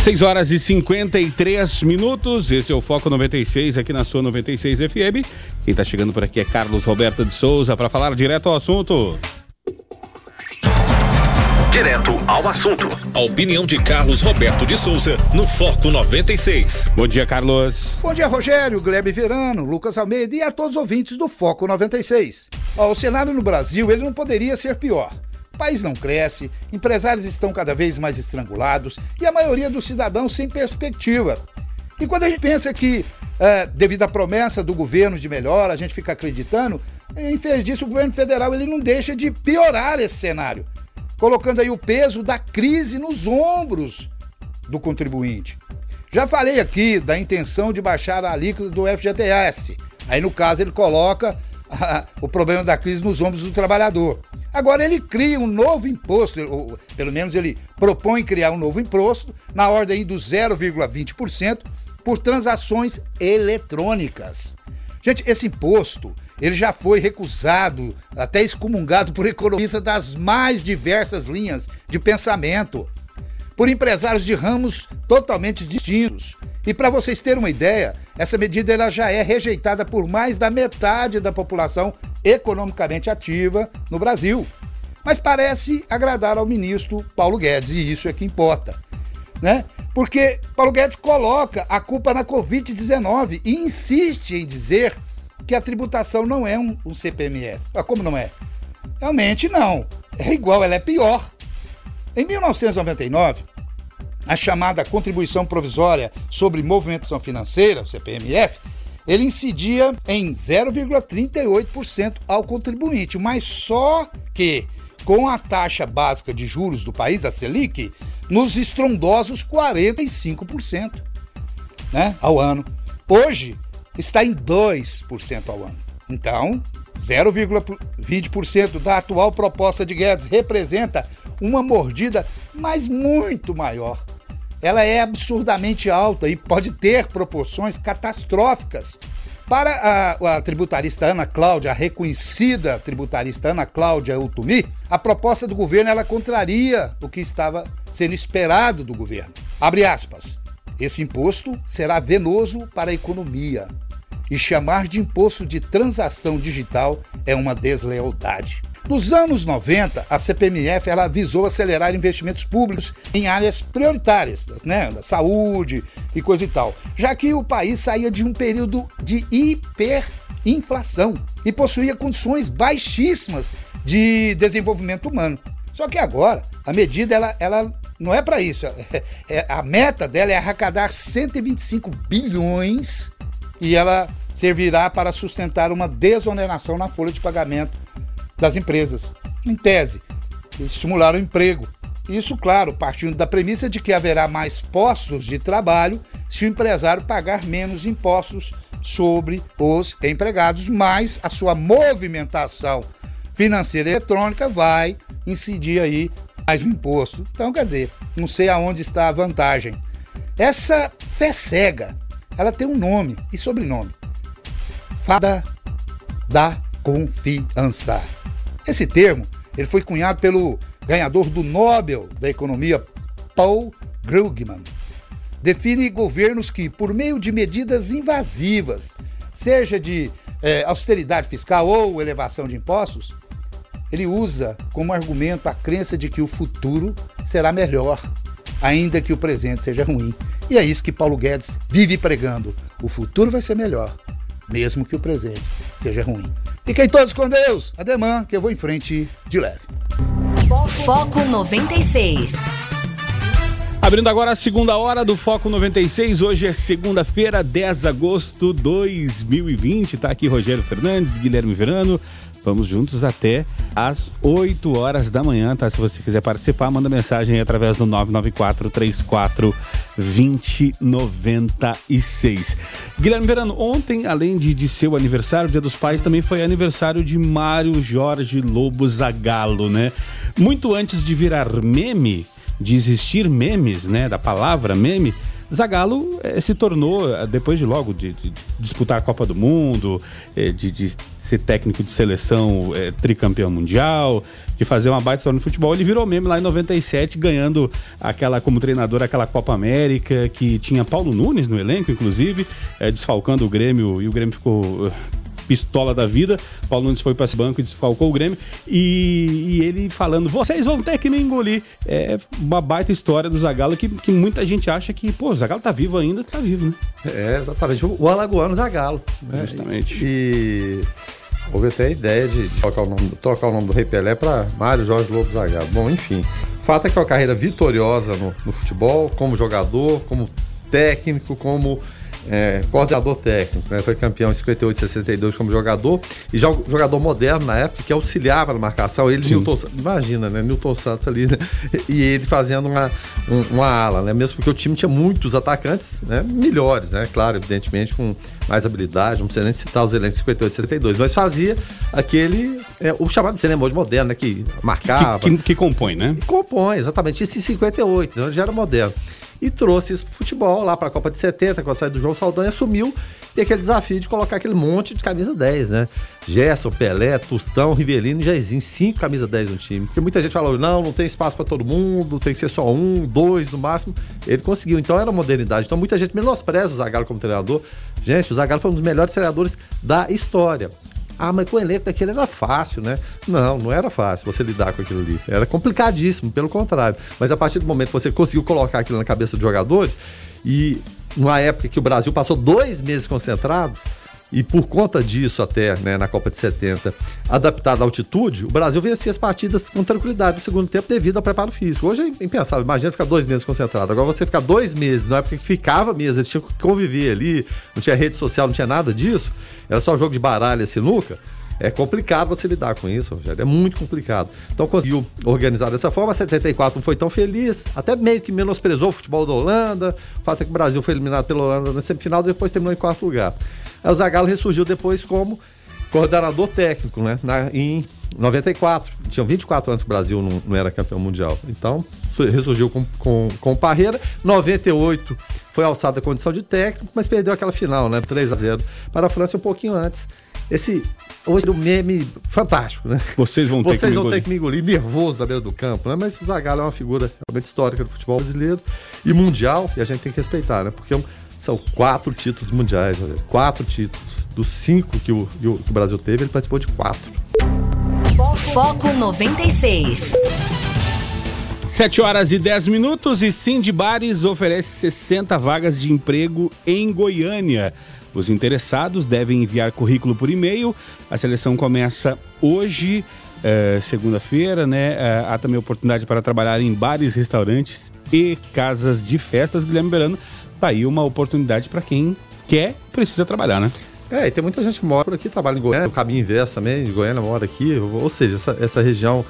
6 horas e 53 minutos. Esse é o Foco 96 aqui na sua 96 FM. Quem está chegando por aqui é Carlos Roberto de Souza para falar direto ao assunto. Direto ao assunto. A opinião de Carlos Roberto de Souza no Foco 96. Bom dia, Carlos. Bom dia, Rogério, Glebe Verano, Lucas Almeida e a todos os ouvintes do Foco 96. Ó, o cenário no Brasil ele não poderia ser pior país não cresce, empresários estão cada vez mais estrangulados e a maioria dos cidadãos sem perspectiva. E quando a gente pensa que, é, devido à promessa do governo de melhor, a gente fica acreditando, em vez disso, o governo federal ele não deixa de piorar esse cenário, colocando aí o peso da crise nos ombros do contribuinte. Já falei aqui da intenção de baixar a alíquota do FGTS. Aí, no caso, ele coloca o problema da crise nos ombros do trabalhador. Agora ele cria um novo imposto, ou pelo menos ele propõe criar um novo imposto na ordem do 0,20% por transações eletrônicas. Gente, esse imposto, ele já foi recusado, até excomungado por economistas das mais diversas linhas de pensamento, por empresários de ramos totalmente distintos. E para vocês terem uma ideia, essa medida ela já é rejeitada por mais da metade da população economicamente ativa no Brasil. Mas parece agradar ao ministro Paulo Guedes, e isso é que importa. Né? Porque Paulo Guedes coloca a culpa na Covid-19 e insiste em dizer que a tributação não é um, um CPMF. Ah, como não é? Realmente não. É igual, ela é pior. Em 1999, a chamada Contribuição Provisória sobre Movimentação Financeira, CPMF, ele incidia em 0,38% ao contribuinte, mas só que com a taxa básica de juros do país, a Selic, nos estrondosos 45% né, ao ano. Hoje está em 2% ao ano. Então, 0,20% da atual proposta de Guedes representa uma mordida, mas muito maior. Ela é absurdamente alta e pode ter proporções catastróficas. Para a, a tributarista Ana Cláudia, a reconhecida tributarista Ana Cláudia Utumi, a proposta do governo ela contraria o que estava sendo esperado do governo. Abre aspas. Esse imposto será venoso para a economia, e chamar de imposto de transação digital é uma deslealdade. Nos anos 90, a CPMF ela visou acelerar investimentos públicos em áreas prioritárias, né, da saúde e coisa e tal, já que o país saía de um período de hiperinflação e possuía condições baixíssimas de desenvolvimento humano. Só que agora, a medida ela, ela não é para isso. É, é, a meta dela é arrecadar 125 bilhões e ela servirá para sustentar uma desoneração na folha de pagamento das empresas. Em tese, estimular o emprego. Isso, claro, partindo da premissa de que haverá mais postos de trabalho se o empresário pagar menos impostos sobre os empregados, mas a sua movimentação financeira eletrônica vai incidir aí mais um imposto. Então, quer dizer, não sei aonde está a vantagem. Essa fé cega, ela tem um nome e sobrenome fada da confiança. Esse termo ele foi cunhado pelo ganhador do Nobel da Economia, Paul Krugman. Define governos que, por meio de medidas invasivas, seja de é, austeridade fiscal ou elevação de impostos, ele usa como argumento a crença de que o futuro será melhor, ainda que o presente seja ruim. E é isso que Paulo Guedes vive pregando: o futuro vai ser melhor, mesmo que o presente seja ruim. Fiquem todos com Deus. Ademã, que eu vou em frente de leve. Foco 96. Abrindo agora a segunda hora do Foco 96. Hoje é segunda-feira, 10 de agosto de 2020. Tá aqui Rogério Fernandes, Guilherme Verano. Vamos juntos até às 8 horas da manhã, tá? Se você quiser participar, manda mensagem aí através do 994 34 2096. Guilherme Verano, ontem, além de, de seu aniversário, Dia dos Pais, também foi aniversário de Mário Jorge Lobo Zagalo, né? Muito antes de virar meme, de existir memes, né? Da palavra meme, Zagallo eh, se tornou, eh, depois de logo de, de, disputar a Copa do Mundo, eh, de, de, ser técnico de seleção tricampeão mundial, de fazer uma baita história no futebol, ele virou meme lá em 97, ganhando aquela como treinador aquela Copa América, que tinha Paulo Nunes no elenco, inclusive, desfalcando o Grêmio, e o Grêmio ficou pistola da vida. Paulo Nunes foi para esse banco e desfalcou o Grêmio. E, e, ele falando: vocês vão ter que me engolir. É uma baita história do Zagallo que, que muita gente acha que, pô, o Zagallo tá vivo ainda, tá vivo, né? É, exatamente. O, o Alagoano Zagallo. Né? Justamente. E. Houve até a ideia de, de trocar, o nome, trocar o nome do Rei Pelé para Mário Jorge Lobo Zagallo. Bom, enfim. O fato é que é uma carreira vitoriosa no, no futebol, como jogador, como técnico, como é, coordenador técnico, né? foi campeão em 58 e 62 como jogador, e já jogador moderno na época, que auxiliava na marcação, ele, Newton, imagina, né? Newton Santos ali, né? e ele fazendo uma, um, uma ala, né? mesmo porque o time tinha muitos atacantes né? melhores, né? claro, evidentemente, com mais habilidade, não precisa nem citar os elencos de 58 e 62, mas fazia aquele, é, o chamado cinema hoje moderno, né? que marcava. Que, que, que compõe, né? compõe, exatamente, isso em 58, então já era moderno e trouxe isso pro futebol lá para a Copa de 70, com a saída do João Saldanha, assumiu e aquele desafio de colocar aquele monte de camisa 10, né? Gerson, Pelé, Tustão, Rivelino e Jairzinho, cinco camisa 10 no time. Porque muita gente falou, não, não tem espaço para todo mundo, tem que ser só um, dois no máximo. Ele conseguiu, então era modernidade. Então muita gente menospreza o Zagallo como treinador. Gente, o Zagallo foi um dos melhores treinadores da história Ah, mas com o elenco daquele era fácil, né? Não, não era fácil você lidar com aquilo ali. Era complicadíssimo, pelo contrário. Mas a partir do momento que você conseguiu colocar aquilo na cabeça dos jogadores, e numa época que o Brasil passou dois meses concentrado, e por conta disso, até né, na Copa de 70, adaptado à altitude, o Brasil vencia as partidas com tranquilidade no segundo tempo devido ao preparo físico. Hoje é impensável. Imagina ficar dois meses concentrado. Agora você ficar dois meses, na época que ficava mesmo, eles tinham que conviver ali, não tinha rede social, não tinha nada disso. Era só jogo de baralho e sinuca. É complicado você lidar com isso, Rogério. É muito complicado. Então conseguiu organizar dessa forma. 74 não foi tão feliz, até meio que menosprezou o futebol da Holanda. O fato é que o Brasil foi eliminado pela Holanda na semifinal, depois terminou em quarto lugar. Aí o Zagallo ressurgiu depois como coordenador técnico, né? Na, em 94. Tinham 24 anos que o Brasil não, não era campeão mundial. Então, ressurgiu com, com, com Parreira. 98 foi alçada a condição de técnico, mas perdeu aquela final, né? 3 a 0 para a França um pouquinho antes. Esse hoje o meme fantástico, né? Vocês vão ter Vocês que vão ter que me engolir, nervoso da beira do campo, né? Mas o Zagallo é uma figura realmente histórica do futebol brasileiro e mundial, e a gente tem que respeitar, né? Porque são quatro títulos mundiais, olha, quatro títulos. Dos cinco que o, que o Brasil teve, ele participou de quatro. Foco 96. 7 horas e 10 minutos e Cindy Bares oferece 60 vagas de emprego em Goiânia. Os interessados devem enviar currículo por e-mail. A seleção começa hoje, eh, segunda-feira, né? Eh, há também oportunidade para trabalhar em bares, restaurantes e casas de festas. Guilherme Berano, tá aí uma oportunidade para quem quer, precisa trabalhar, né? É, e tem muita gente que mora por aqui, trabalha em Goiânia, o caminho inverso também, de Goiânia mora aqui, ou seja, essa, essa região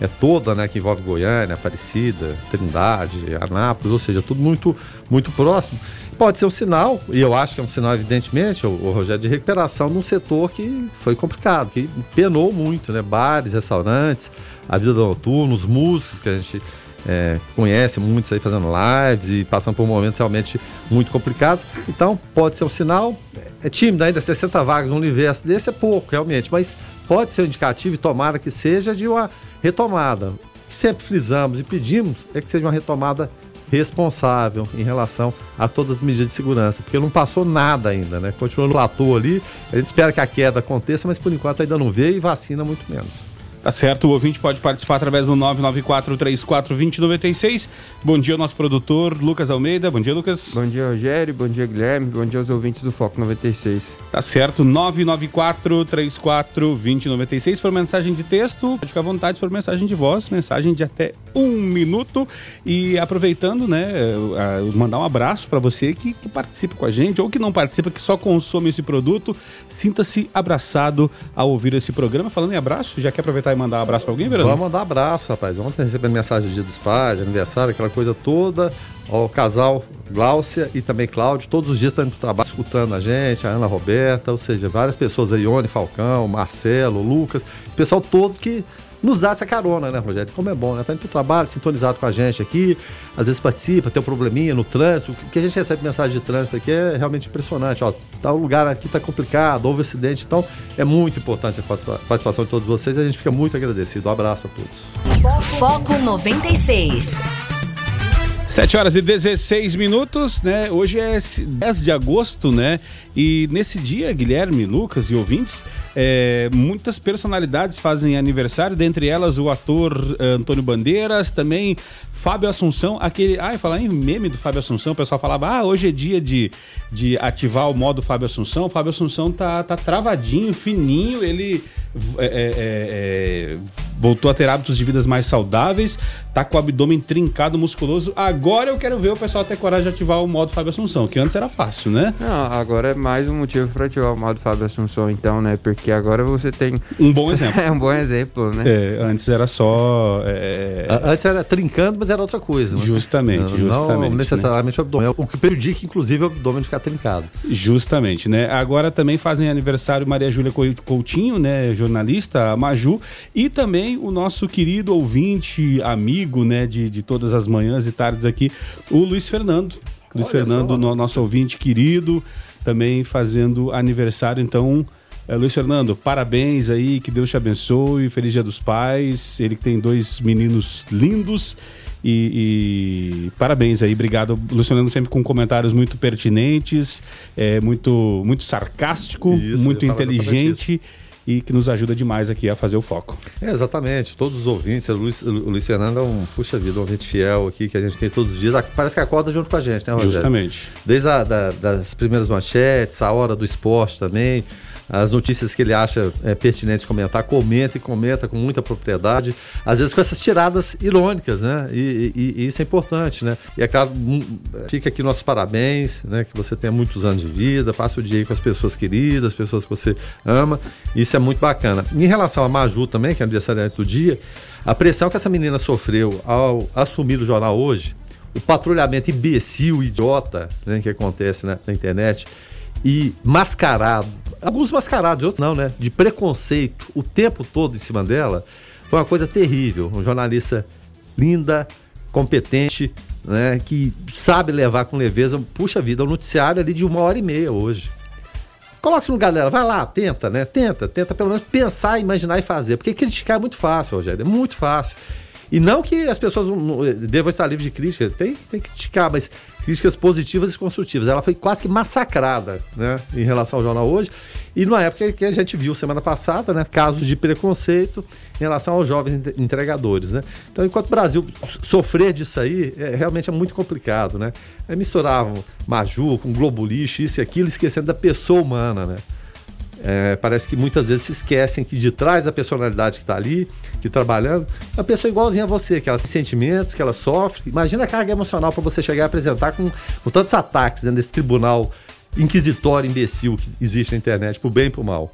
é toda, né, que envolve Goiânia, Aparecida, Trindade, Anápolis, ou seja, tudo muito, muito próximo. Pode ser um sinal, e eu acho que é um sinal, evidentemente, o, o Rogério, de recuperação num setor que foi complicado, que penou muito, né? Bares, restaurantes, a vida noturna, os músicos que a gente é, conhece muitos aí fazendo lives e passando por momentos realmente muito complicados. Então, pode ser um sinal. É tímido ainda, 60 vagas no universo desse é pouco, realmente, mas pode ser um indicativo e tomara que seja de uma retomada. Que sempre frisamos e pedimos é que seja uma retomada responsável em relação a todas as medidas de segurança, porque não passou nada ainda, né? Continua no platô ali, a gente espera que a queda aconteça, mas por enquanto ainda não vê e vacina muito menos. Tá certo, o ouvinte pode participar através do 994-34-2096. Bom dia nosso produtor, Lucas Almeida. Bom dia, Lucas. Bom dia, Rogério. Bom dia, Guilherme. Bom dia aos ouvintes do Foco 96. Tá certo, 994-34-2096. Se for mensagem de texto, pode ficar à vontade. Se for mensagem de voz, mensagem de até um minuto. E aproveitando, né, mandar um abraço para você que, que participa com a gente ou que não participa, que só consome esse produto. Sinta-se abraçado ao ouvir esse programa. Falando em abraço, já quer aproveitar aproveitar e mandar um abraço pra alguém, Verano? Vamos mandar abraço, rapaz. Ontem recebendo mensagem do Dia dos Pais, aniversário, aquela coisa toda. O casal Gláucia e também Cláudio, todos os dias estão indo pro trabalho escutando a gente, a Ana Roberta, ou seja, várias pessoas Ione Falcão, Marcelo, Lucas, esse pessoal todo que nos dá essa carona, né, Rogério? Como é bom, né? Tá indo pro trabalho, sintonizado com a gente aqui, às vezes participa, tem um probleminha no trânsito. O que a gente recebe mensagem de trânsito aqui é realmente impressionante. Ó, tá, o lugar aqui tá complicado, houve acidente, então é muito importante a participação de todos vocês e a gente fica muito agradecido. Um abraço para todos. Foco 96. 7 horas e 16 minutos, né? Hoje é 10 de agosto, né? E nesse dia, Guilherme, Lucas e ouvintes, é, muitas personalidades fazem aniversário, dentre elas o ator uh, Antônio Bandeiras, também Fábio Assunção, aquele. Ah, falar em meme do Fábio Assunção, o pessoal falava, ah, hoje é dia de, de ativar o modo Fábio Assunção. O Fábio Assunção tá, tá travadinho, fininho, ele é, é, é, voltou a ter hábitos de vidas mais saudáveis, tá com o abdômen trincado, musculoso. Agora eu quero ver o pessoal ter coragem de ativar o modo Fábio Assunção, que antes era fácil, né? Não, agora é mais um motivo para ativar o modo Fábio Assunção, então, né? Porque agora você tem. Um bom exemplo. é um bom exemplo, né? É, antes era só. É... Antes era trincando, mas era outra coisa. Né? Justamente, não, justamente. Não necessariamente né? o abdômen. O que prejudica, inclusive, é o abdômen ficar trincado. Justamente, né? Agora também fazem aniversário Maria Júlia Coutinho, né? jornalista, a Maju, e também o nosso querido ouvinte, amigo, né, de, de todas as manhãs e tardes aqui, o Luiz Fernando. Luiz Olha Fernando, no, nosso ouvinte querido, também fazendo aniversário, então. É, Luiz Fernando, parabéns aí, que Deus te abençoe, feliz dia dos pais. Ele que tem dois meninos lindos e, e, parabéns aí, obrigado. Luciano sempre com comentários muito pertinentes, é, muito, muito sarcástico, isso, muito inteligente e que nos ajuda demais aqui a fazer o foco. É, exatamente, todos os ouvintes, o Luiz, o Luiz Fernando é um, puxa vida, um ouvinte fiel aqui que a gente tem todos os dias, parece que acorda junto com a gente, né, Rogério? Justamente. Desde a, da, das primeiras manchetes, a hora do esporte também, as notícias que ele acha é, pertinentes comentar, comenta e comenta com muita propriedade, às vezes com essas tiradas irônicas, né? E, e, e isso é importante, né? E é claro, fica aqui nossos parabéns, né? Que você tenha muitos anos de vida, passe o dia aí com as pessoas queridas, pessoas que você ama, isso é muito bacana. Em relação a Maju também, que é aniversariante do dia, a pressão que essa menina sofreu ao assumir o jornal hoje, o patrulhamento imbecil, idiota, né, que acontece né, na internet, e mascarado, alguns mascarados, outros não, né? De preconceito o tempo todo em cima dela, foi uma coisa terrível. Um jornalista linda, competente, né? Que sabe levar com leveza, puxa vida, um noticiário ali de uma hora e meia hoje. Coloque-se no lugar dela, vai lá, tenta, né? Tenta, tenta pelo menos pensar, imaginar e fazer. Porque criticar é muito fácil, Rogério, é muito fácil. E não que as pessoas devam estar livres de crítica, tem, tem que criticar, mas críticas positivas e construtivas. Ela foi quase que massacrada né, em relação ao jornal hoje. E numa época que a gente viu semana passada, né, casos de preconceito em relação aos jovens entregadores. Né? Então, enquanto o Brasil sofrer disso aí, é, realmente é muito complicado. Né? Aí misturavam Maju com Globo Lixo, isso e aquilo, esquecendo da pessoa humana. Né? É, parece que muitas vezes se esquecem que de trás da personalidade que está ali, que trabalhando, é uma pessoa igualzinha a você, que ela tem sentimentos, que ela sofre. Imagina a carga emocional para você chegar a apresentar com, com tantos ataques dentro desse tribunal inquisitório, imbecil que existe na internet, pro bem e pro mal.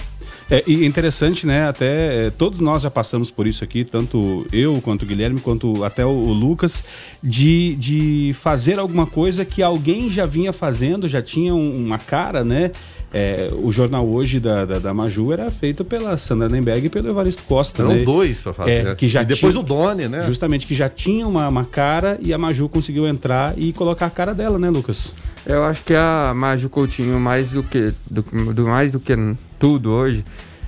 É, e interessante, né? Até é, todos nós já passamos por isso aqui, tanto eu, quanto o Guilherme, quanto até o, o, Lucas, de, de fazer alguma coisa que alguém já vinha fazendo, já tinha um, uma cara, né? É, o jornal hoje da, da, da, Maju era feito pela Sandra Nemberg e pelo Evaristo Costa. Eram né? dois para fazer. É, que já e depois tinha, o Doni, né? Justamente, que já tinha uma, uma cara e a Maju conseguiu entrar e colocar a cara dela, né, Lucas? Eu acho que a Maju Coutinho, mais do que, do, do, mais do que tudo hoje,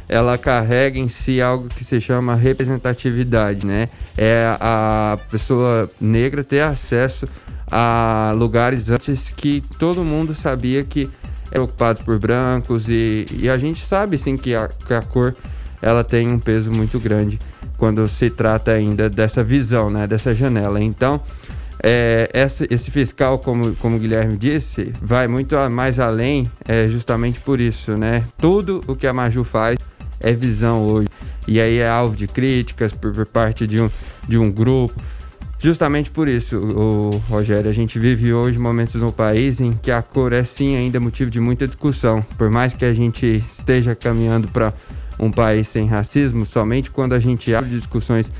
ela carrega em si algo que se chama representatividade, né? É a pessoa negra ter acesso a lugares antes que todo mundo sabia que é ocupado por brancos e, e a gente sabe sim que a, que a cor ela tem um peso muito grande quando se trata ainda dessa visão, né? Dessa janela. Então é, esse, fiscal, como, como o Guilherme disse, vai muito mais além, é, justamente por isso, né? Tudo o que a Maju faz é visão hoje. E aí é alvo de críticas por, por parte de um, de um grupo. Justamente por isso, o, Rogério, a gente vive hoje momentos no país em que a cor é sim ainda motivo de muita discussão. Por mais que a gente esteja caminhando para um país sem racismo, somente quando a gente abre discussões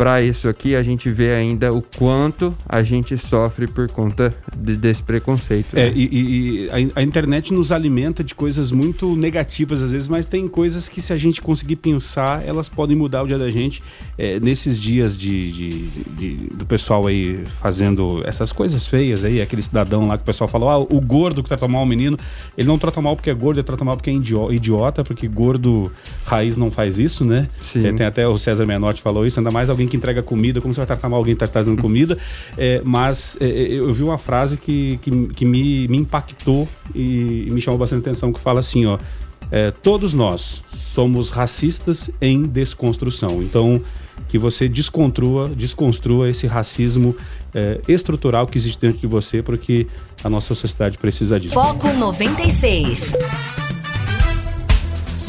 para isso aqui, a gente vê ainda o quanto a gente sofre por conta de, desse preconceito. É, né? e, e a, a, internet nos alimenta de coisas muito negativas às vezes, mas tem coisas que se a gente conseguir pensar, elas podem mudar o dia da gente. É, nesses dias de, de, de, do pessoal aí fazendo essas coisas feias aí, aquele cidadão lá que o pessoal falou, ah, o gordo que trata mal o menino, ele não trata mal porque é gordo, ele trata mal porque é idiota, porque gordo raiz não faz isso, né? É, tem até o César Menotti falou isso, ainda mais alguém que entrega comida, como você vai tratar mal alguém que está trazendo comida. É, mas é, é, eu vi uma frase que, que, que me, me impactou e, e, me chamou bastante atenção, que fala assim, ó. É, todos nós somos racistas em desconstrução. Então, que você desconstrua, desconstrua esse racismo é, estrutural que existe dentro de você, porque a nossa sociedade precisa disso. Foco 96.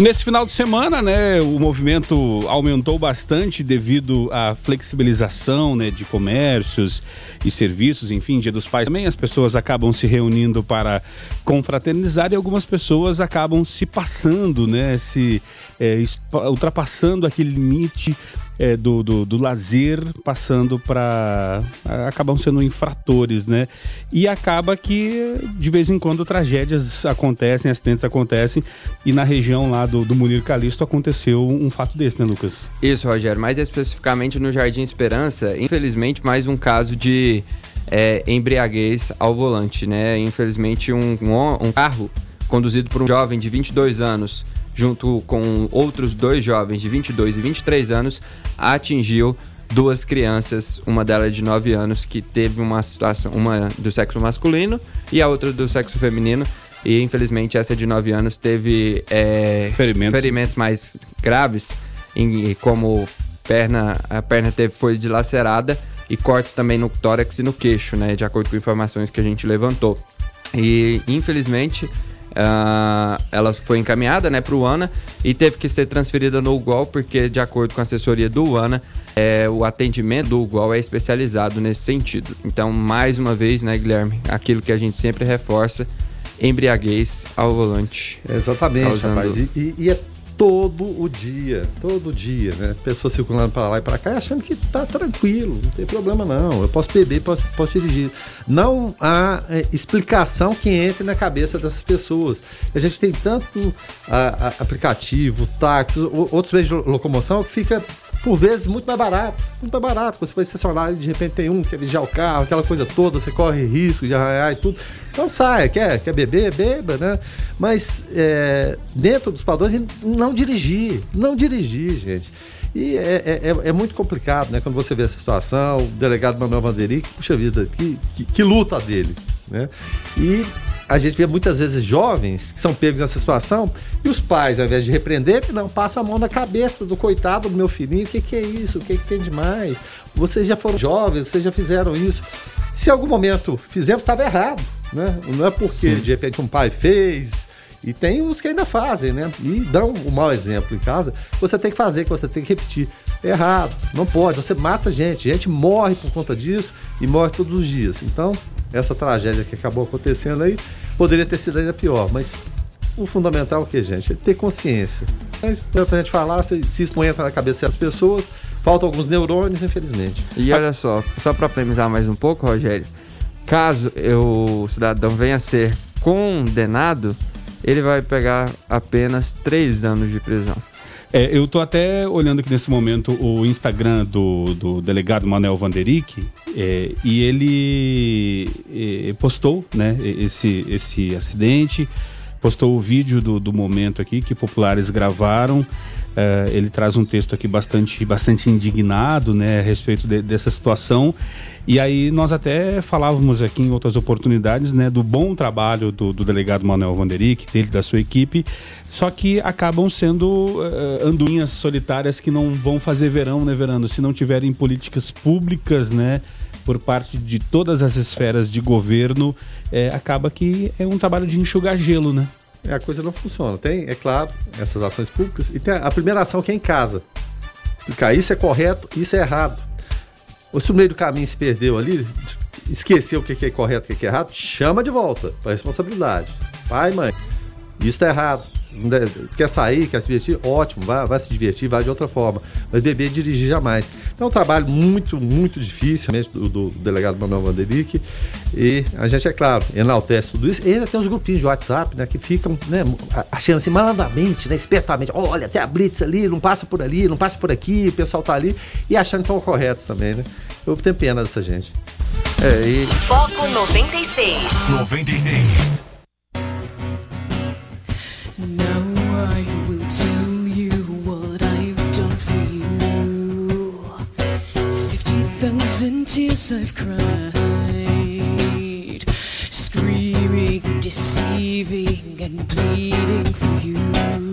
Nesse final de semana, né, o movimento aumentou bastante devido à flexibilização, né, de comércios e serviços, enfim, Dia dos Pais. Também as pessoas acabam se reunindo para confraternizar e algumas pessoas acabam se passando, né, se é, ultrapassando aquele limite é, do, do, do, lazer passando para. acabam sendo infratores, né? E acaba que de vez em quando tragédias acontecem, acidentes acontecem, e na região lá do, do Munir Calixto aconteceu um fato desse, né, Lucas? Isso, Rogério, mais especificamente no Jardim Esperança, infelizmente, mais um caso de é, embriaguez ao volante, né? Infelizmente, um, um, um carro conduzido por um jovem de 22 anos junto com outros dois jovens de 22 e 23 anos, atingiu duas crianças, uma delas de 9 anos que teve uma situação, uma do sexo masculino e a outra do sexo feminino, E infelizmente essa de 9 anos teve é, Ferimentos. ferimentos mais graves, em- como perna, a perna teve, foi dilacerada e cortes também no tórax e no queixo, né? De acordo com informações que a gente levantou. E infelizmente ah, ela foi encaminhada né, para o ANA e teve que ser transferida no UGOL, porque, de acordo com a assessoria do ANA, é, o atendimento do UGOL é especializado nesse sentido. Então, mais uma vez, né, Guilherme, aquilo que a gente sempre reforça: embriaguez ao volante. Exatamente, Causando- rapaz. E, e- e é todo o dia, todo dia, né? Pessoas circulando para lá e para cá achando que tá tranquilo, não tem problema não. Eu posso beber, posso, posso dirigir. Não há é, explicação que entre na cabeça dessas pessoas. A gente tem tanto a- a- aplicativo, táxi, outros meios de lo- locomoção que fica por vezes muito mais barato, muito mais barato. Você vai estacionar e de repente tem um que quer vigiar o carro, aquela coisa toda, você corre risco de arranhar e tudo. Então saia, quer, quer beber, beba, né? Mas é, dentro dos padrões, não dirigir, não dirigir, gente. E é, é- é- é muito complicado, né? Quando você vê essa situação, o delegado Manuel Vanderic, puxa vida, que, que, que luta dele, né? E a gente vê muitas vezes jovens que são pegos nessa situação e os pais, ao invés de repreender, não, passam a mão na cabeça do coitado do meu filhinho. O que, que é isso? O que, que tem demais? Vocês já foram jovens, vocês já fizeram isso. Se em algum momento fizemos, estava errado. Né? Não é porque de repente um pai fez. E tem uns que ainda fazem, né? E dão um mau exemplo em casa. Você tem que fazer, que você tem que repetir. É errado, não pode. Você mata gente. Gente morre por conta disso e morre todos os dias. Então, essa tragédia que acabou acontecendo aí poderia ter sido ainda pior. Mas o fundamental é o que, gente? É ter consciência. Mas não é pra gente falar, se, se isso não entra na cabeça das pessoas, faltam alguns neurônios, infelizmente. E olha só, só para polemizar mais um pouco, Rogério, caso eu- o cidadão venha a ser condenado, ele vai pegar apenas três anos de prisão. É, eu tô até olhando aqui nesse momento o Instagram do, do delegado Manuel Vanderick é, e ele é, postou né, esse, esse acidente, postou o vídeo do, do momento aqui que populares gravaram. É, ele traz um texto aqui bastante, bastante indignado né, a respeito de- dessa situação. E aí nós até falávamos aqui em outras oportunidades né, do bom trabalho do, do delegado Manuel Vanderick, dele, da sua equipe, só que acabam sendo eh, andorinhas solitárias que não vão fazer verão, né, Verano? Se não tiverem políticas públicas, né, por parte de todas as esferas de governo, eh, acaba que é um trabalho de enxugar gelo, né? É, a coisa não funciona. Tem, é claro, essas ações públicas. E tem a, primeira ação que é em casa. Explicar isso é correto, isso é errado. Ou se no meio do caminho se perdeu ali, esqueceu o que é correto, o que é errado, chama de volta para responsabilidade. Pai, mãe, isso tá errado. Deve- Quer sair, quer se divertir? Ótimo, vai, vai se divertir, vai de outra forma. Mas beber e dirigir jamais. Então é um trabalho muito, muito difícil realmente, do, do delegado Manuel Vanderick. E a gente, é claro, enaltece tudo isso. E ainda tem os grupinhos de WhatsApp, né? Que ficam né, achando assim, malandamente, né? Espertamente. Olha, tem a Blitz ali, não passa por ali, não passa por aqui, o pessoal tá ali. E achando que estão corretos também, né? Eu tenho pena dessa gente. É, e Foco 96. 96. Tears I've cried, screaming, deceiving, and pleading for you.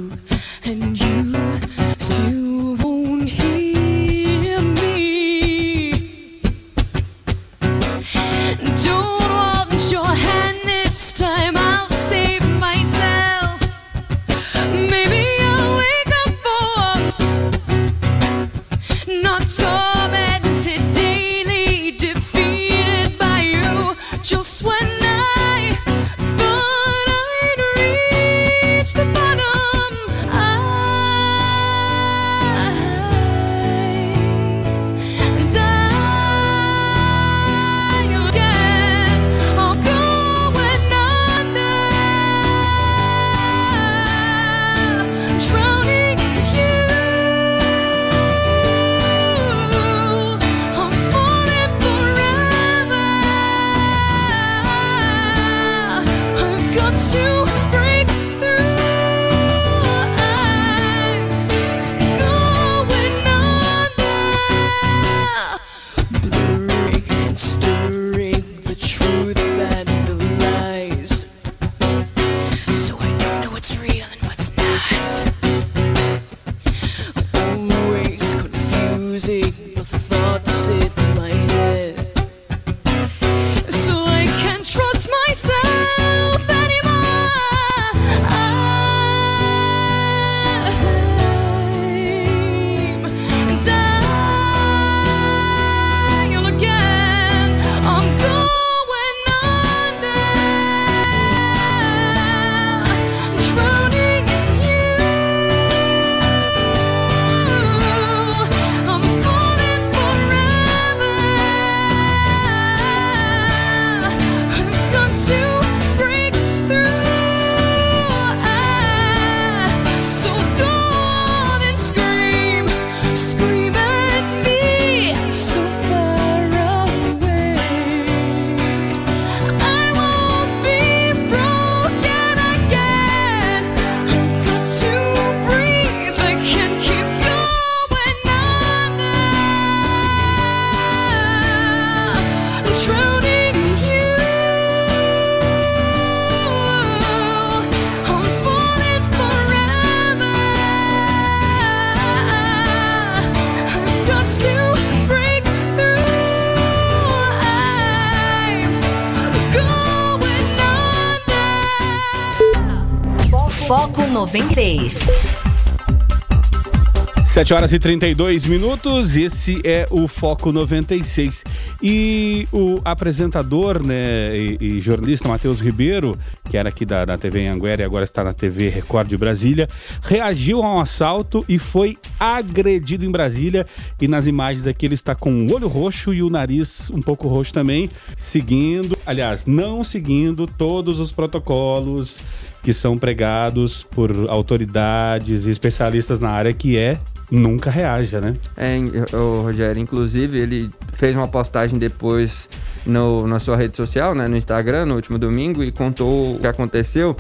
7 horas e 32 minutos, esse é o Foco 96. E o apresentador né, e, e jornalista Matheus Ribeiro, que era aqui da, da TV Anguera e agora está na TV Record de Brasília, reagiu a um assalto e foi agredido em Brasília. E nas imagens aqui ele está com o olho roxo e o nariz um pouco roxo também, seguindo, aliás, não seguindo todos os protocolos que são pregados por autoridades e especialistas na área, que é nunca reaja, né? É, o Rogério, inclusive, ele fez uma postagem depois no, na sua rede social, né, no Instagram, no último domingo, e contou o que aconteceu.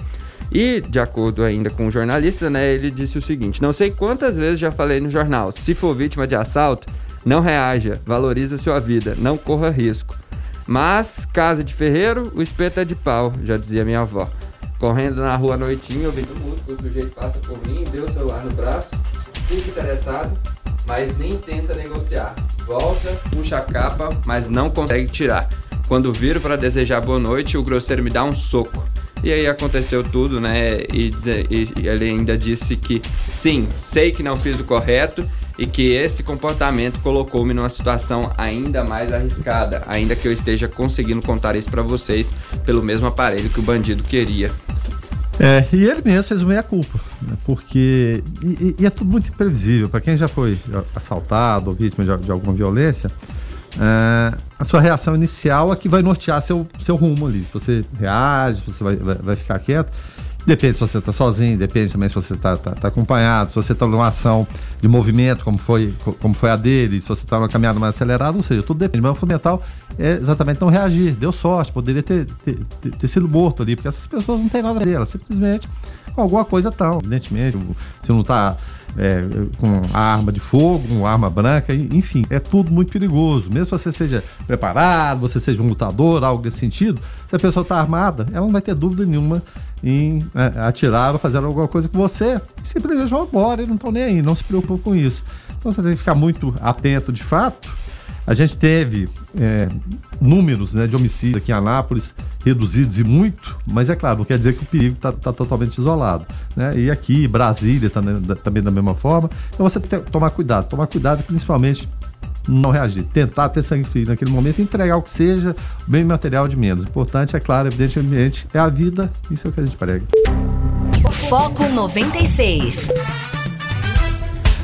E, de acordo ainda com o jornalista, né, ele disse o seguinte: Não sei quantas vezes já falei no jornal, se for vítima de assalto, não reaja, valoriza sua vida, não corra risco. Mas, casa de ferreiro, o espeto é de pau, já dizia minha avó. Correndo na rua à noitinha, ouvindo música, o sujeito passa por mim, deu o celular no braço, fica interessado, mas nem tenta negociar. Volta, puxa a capa, mas não consegue tirar. Quando viro para desejar boa noite, o grosseiro me dá um soco. E aí aconteceu tudo, né? E, e- e ele ainda disse que sim, sei que não fiz o correto e que esse comportamento colocou-me numa situação ainda mais arriscada, ainda que eu esteja conseguindo contar isso para vocês pelo mesmo aparelho que o bandido queria. É, e ele mesmo fez uma meia-culpa, né? porque. E, e- é tudo muito imprevisível. Para quem já foi assaltado ou vítima de, de alguma violência, é, a sua reação inicial é que vai nortear seu, seu rumo ali. Se você reage, se você vai, vai, vai ficar quieto. Depende se você está sozinho, depende também se você está tá, tá acompanhado, se você está numa ação de movimento, como foi, co- como foi a dele, se você está numa caminhada mais acelerada, ou seja, tudo depende. Mas o fundamental é exatamente não reagir. Deu sorte, poderia ter, ter, ter- ter sido morto ali, porque essas pessoas não têm nada a ver, elas simplesmente alguma coisa tal. Evidentemente, se não está com a arma de fogo, com arma branca, enfim, é tudo muito perigoso. Mesmo que você seja preparado, você seja um lutador, algo desse sentido, se a pessoa está armada, ela não vai ter dúvida nenhuma em é, atirar ou fazer alguma coisa com você. Simplesmente vão embora e não estão nem aí, não se preocupam com isso. Então você tem que ficar muito atento de fato. A gente teve é, números né, de homicídios aqui em Anápolis reduzidos e muito, mas é claro, não quer dizer que o perigo está totalmente isolado. Né? E aqui, Brasília da- também da mesma forma. Então você tem que tomar cuidado, tomar cuidado e principalmente não reagir, tentar ter sangue frio naquele momento entregar o que seja, bem material de menos. O importante, é claro, evidentemente, é a vida, isso é o que a gente prega. Foco 96.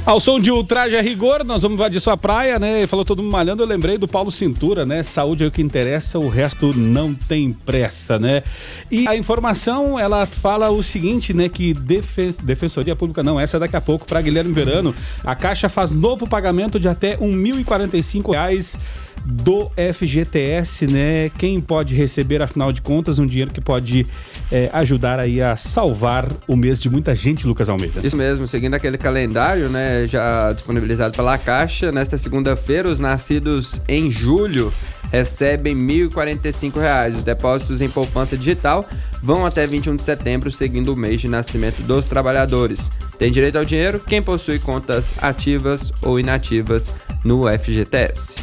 Ao som de Ultraje a Rigor, nós vamos invadir sua praia, né? Falou todo mundo malhando, eu lembrei do Paulo Cintura, né? Saúde é o que interessa, o resto não tem pressa, né? E a informação, ela fala o seguinte, né? Que Defen- Defensoria Pública, não, essa é daqui a pouco, para Guilherme Verano, a Caixa faz novo pagamento de até 1.045 reais do FGTS, né? Quem pode receber, afinal de contas, um dinheiro que pode eh, ajudar aí a salvar o mês de muita gente, Lucas Almeida. Isso mesmo, seguindo aquele calendário, né, já disponibilizado pela Caixa, nesta segunda-feira, os nascidos em julho recebem 1.045 reais. Os depósitos em poupança digital vão até 21 de setembro, seguindo o mês de nascimento dos trabalhadores. Tem direito ao dinheiro quem possui contas ativas ou inativas no FGTS.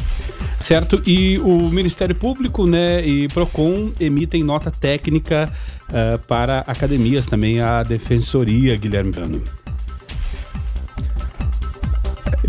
Certo, e o Ministério Público né, e PROCON emitem nota técnica ah, para academias também, a Defensoria, Guilherme Vano.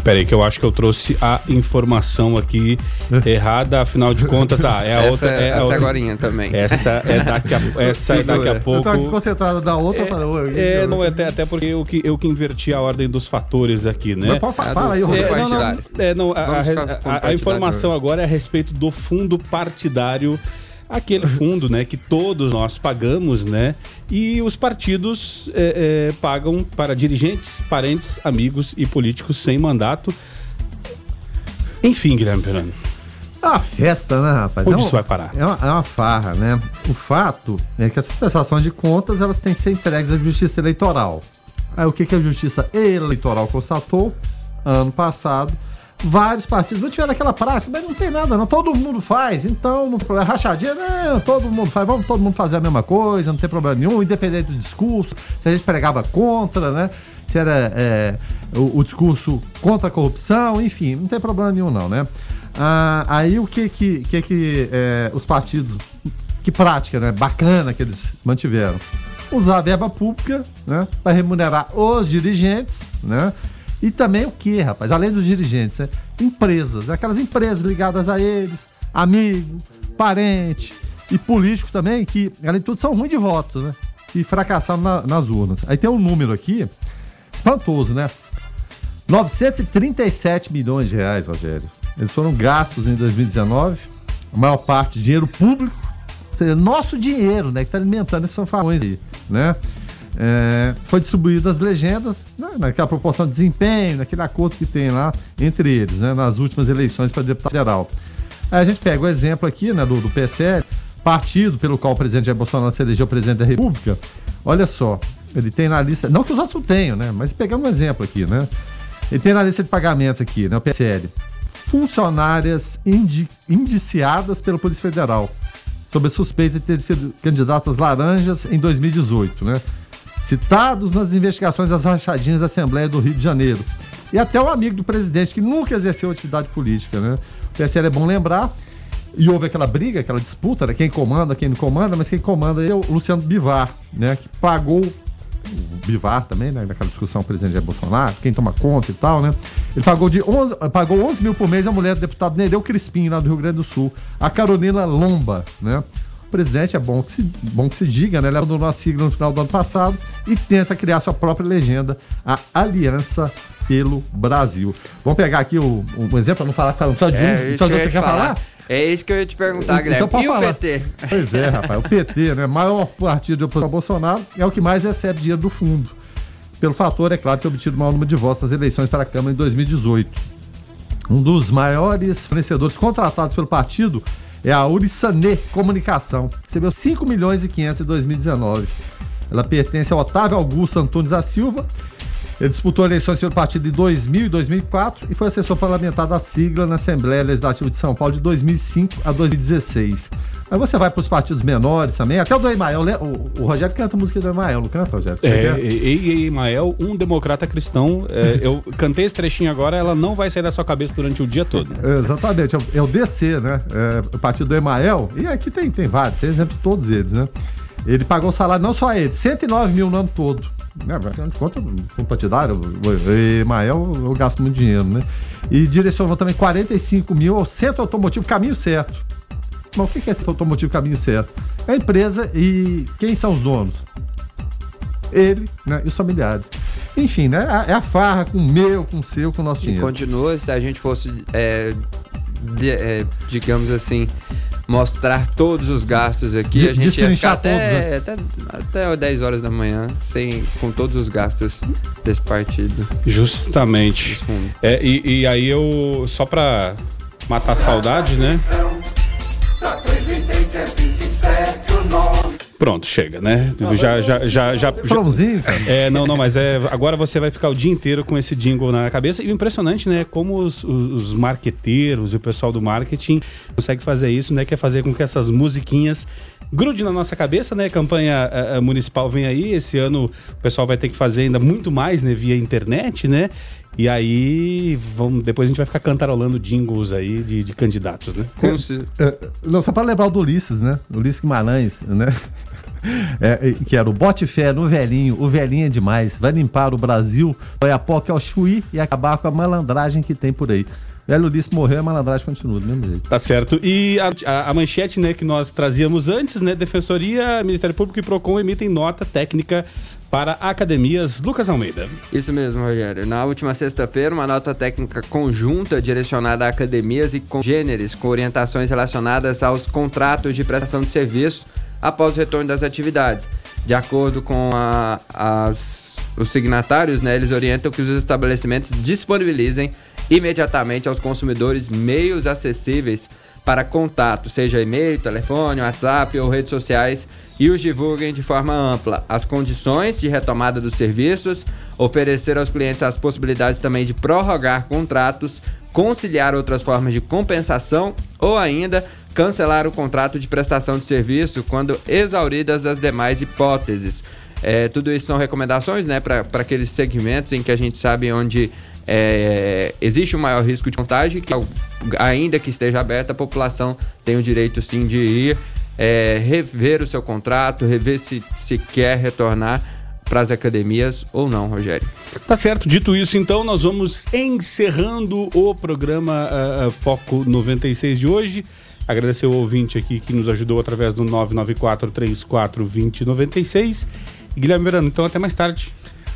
Peraí, que eu acho que eu trouxe a informação aqui errada, afinal de contas, ah, é a essa outra. É a essa outra. agorinha também. Essa é daqui a, essa é daqui a pouco. Eu tava concentrado na outra, para É, não, até, até porque eu que, eu que inverti a ordem dos fatores aqui, né? Mas pode fa- fala aí, É, Rodrigo. É, não, não, é, não, a, a- a- a informação agora é a respeito do fundo partidário, aquele fundo, né, que todos nós pagamos, né, e os partidos é, é, pagam para dirigentes, parentes, amigos e políticos sem mandato. Enfim, Guilherme Fernando. É uma festa, né, rapaz? Onde é um- isso vai parar? É uma, é uma farra, né? O fato é que essas prestações de contas elas têm que ser entregues à Justiça Eleitoral. Aí o que, que a Justiça Eleitoral constatou ano passado? Vários partidos não tiveram aquela prática, mas não tem nada, não. Todo mundo faz, então não, é rachadinha, não, todo mundo faz, vamos todo mundo fazer a mesma coisa, não tem problema nenhum, independente do discurso, se a gente pregava contra, né? Se era é, o, o discurso contra a corrupção, enfim, não tem problema nenhum, não, né? Ah, aí o que que, que, que é, os partidos, que prática, né? Bacana que eles mantiveram. usar a verba pública né, para remunerar os dirigentes, né? E também o que, rapaz? Além dos dirigentes, né? empresas, né, aquelas empresas ligadas a eles, amigo, parente e político também, que, além de tudo, são ruins de votos, né? E fracassaram na- nas urnas. Aí tem um número aqui, espantoso, né? 937 milhões de reais, Rogério. Eles foram gastos em 2019, a maior parte dinheiro público, ou seja, nosso dinheiro, né, que está alimentando esses fanfarrões aí, né? É, foi distribuído as legendas né, naquela proporção de desempenho, naquele acordo que tem lá entre eles, né, nas últimas eleições para deputado federal. Aí a gente pega o exemplo aqui né, do, do PSL, partido pelo qual o presidente Jair Bolsonaro se elegeu presidente da República. Olha só, ele tem na lista, não que os outros não tenham, né, mas pegando um exemplo aqui, né? Ele tem na lista de pagamentos aqui, né, o PSL, funcionárias indi- indiciadas pela Polícia Federal sob a suspeita de ter sido candidatas laranjas em 2018, né? Citados nas investigações das rachadinhas da Assembleia do Rio de Janeiro. E até um amigo do presidente que nunca exerceu atividade política, né? O PSL é bom lembrar. E houve aquela briga, aquela disputa, né? Quem comanda, quem não comanda, mas quem comanda é o Luciano Bivar, né? Que pagou o Bivar também, né? Naquela discussão o presidente Jair Bolsonaro, quem toma conta e tal, né? Ele pagou, de 11, pagou 11 mil por mês a mulher do deputado Nereu Crispim, lá do Rio Grande do Sul, a Carolina Lomba, né? O presidente é bom que se, bom que se diga, né? Ele abandonou a sigla no final do ano passado e tenta criar sua própria legenda, a Aliança pelo Brasil. Vamos pegar aqui o, um exemplo, para não falar falando só de um, É isso só que de eu um, ia você quer falar? É isso que eu ia te perguntar, Guilherme. pode e o falar. PT? Pois é, rapaz. O PT, né? Maior partido de oposição ao Bolsonaro, é o que mais recebe dinheiro do fundo. Pelo fator, é claro, ter obtido o maior número de votos nas eleições para a Câmara em 2018. Um dos maiores fornecedores contratados pelo partido é a Urisanê Comunicação. Recebeu 5 milhões e 500 em 2019. Ela pertence ao Otávio Augusto Antunes da Silva. Ele disputou eleições pelo partido em 2000 e 2004 e foi assessor parlamentar da sigla na Assembleia Legislativa de São Paulo de 2005 a 2016. Aí você vai para os partidos menores também, até o do Emael. né? O, o Rogério canta a música do Emael, não canta, Rogério? É, é? Ei, ei, Emael, um democrata cristão. É, eu cantei esse trechinho agora, ela não vai sair da sua cabeça durante o dia todo. É, Exatamente, é o, é DC, né? É, o partido do Emael, e aqui tem, tem vários, tem exemplo de todos eles, né? Ele pagou o salário, não só a ele, 109 mil no ano todo. Né, afinal de contas, o Emael, eu gasto muito dinheiro, né? E direcionou também 45 mil ao Centro Automotivo Caminho Certo. Mas o que é esse automotivo caminho certo? É a empresa e quem são os donos? Ele né, e os familiares. Enfim, né? É a farra com o meu, com o seu, com o nosso E dinheiro. continua, se a gente fosse, é, de- é, digamos assim, mostrar todos os gastos aqui, De- a gente ia ficar destrinchar todos, né? até, até, até 10 horas da manhã, sem, com todos os gastos desse partido. Justamente. É, e, e aí eu, só pra matar a saudade, né? Pronto, chega, né? Já, já, já, já. É, não, não, mas é. Agora você vai ficar o dia inteiro com esse jingle na cabeça. E o impressionante, né? Como os, os, os marqueteiros e o pessoal do marketing consegue fazer isso, né? Que é fazer com que essas musiquinhas grude na nossa cabeça, né? Campanha eh, eh, municipal vem aí. Esse ano o pessoal vai ter que fazer ainda muito mais, né? Via internet, né? E aí, vamos, depois a gente vai ficar cantarolando jingles aí de, de candidatos, né? Como se- É, não, só para lembrar o do Ulisses, né? Ulisses Guimarães, né? É, que era o bote fé no velhinho, o velhinho é demais, vai limpar o Brasil, vai a POC ao chuí e acabar com a malandragem que tem por aí. Velho Ulisses morreu, a malandragem continua do mesmo jeito. Tá certo. E a, a- a manchete né, que nós trazíamos antes, né? Defensoria, Ministério Público e PROCON emitem nota técnica para academias. Lucas Almeida. Isso mesmo, Rogério. Na última sexta-feira, uma nota técnica conjunta direcionada a academias e congêneres com orientações relacionadas aos contratos de prestação de serviço após o retorno das atividades. De acordo com a- as- os signatários, né, eles orientam que os estabelecimentos disponibilizem imediatamente aos consumidores meios acessíveis para contato, seja e-mail, telefone, WhatsApp ou redes sociais, e os divulguem de forma ampla as condições de retomada dos serviços, oferecer aos clientes as possibilidades também de prorrogar contratos, conciliar outras formas de compensação ou ainda cancelar o contrato de prestação de serviço quando exauridas as demais hipóteses. É, tudo isso são recomendações né, para aqueles segmentos em que a gente sabe onde é, existe um maior risco de contágio, que ainda que esteja aberta, a população tem o direito sim de ir é, rever o seu contrato, rever se, se quer retornar para as academias ou não, Rogério. Tá certo. Dito isso, então, nós vamos encerrando o programa ah, Foco 96 de hoje. Agradecer o ouvinte aqui que nos ajudou através do 994-34-2096. E Guilherme Verano, então até mais tarde.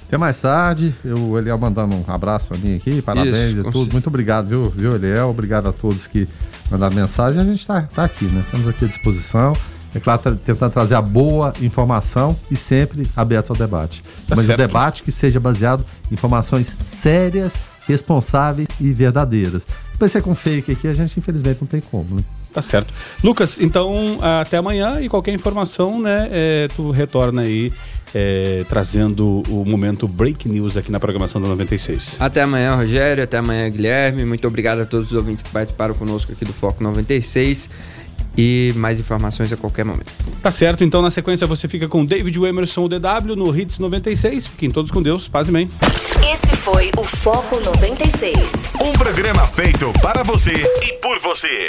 Até mais tarde. Eu, o Eliel, mandando um abraço pra mim aqui. Parabéns Isso, e tudo. Muito obrigado, viu, viu, Eliel? Obrigado a todos que mandaram mensagem. A gente tá, tá aqui, né? Estamos aqui à disposição. É claro, tra- tentando trazer a boa informação e sempre aberto ao debate. Tá Mas certo. o debate que seja baseado em informações sérias, responsáveis e verdadeiras. Depois ser com fake aqui, a gente infelizmente não tem como, né? Tá certo. Lucas, então até amanhã e qualquer informação, né, é, tu retorna aí é, trazendo o momento Break News aqui na programação do 96. Até amanhã, Rogério. Até amanhã, Guilherme. Muito obrigado a todos os ouvintes que participaram conosco aqui do Foco 96. E mais informações a qualquer momento. Tá certo, então na sequência você fica com David Emerson, o DW, no Hits 96. Fiquem todos com Deus, paz e bem. Esse foi o Foco 96. Um programa feito para você e por você.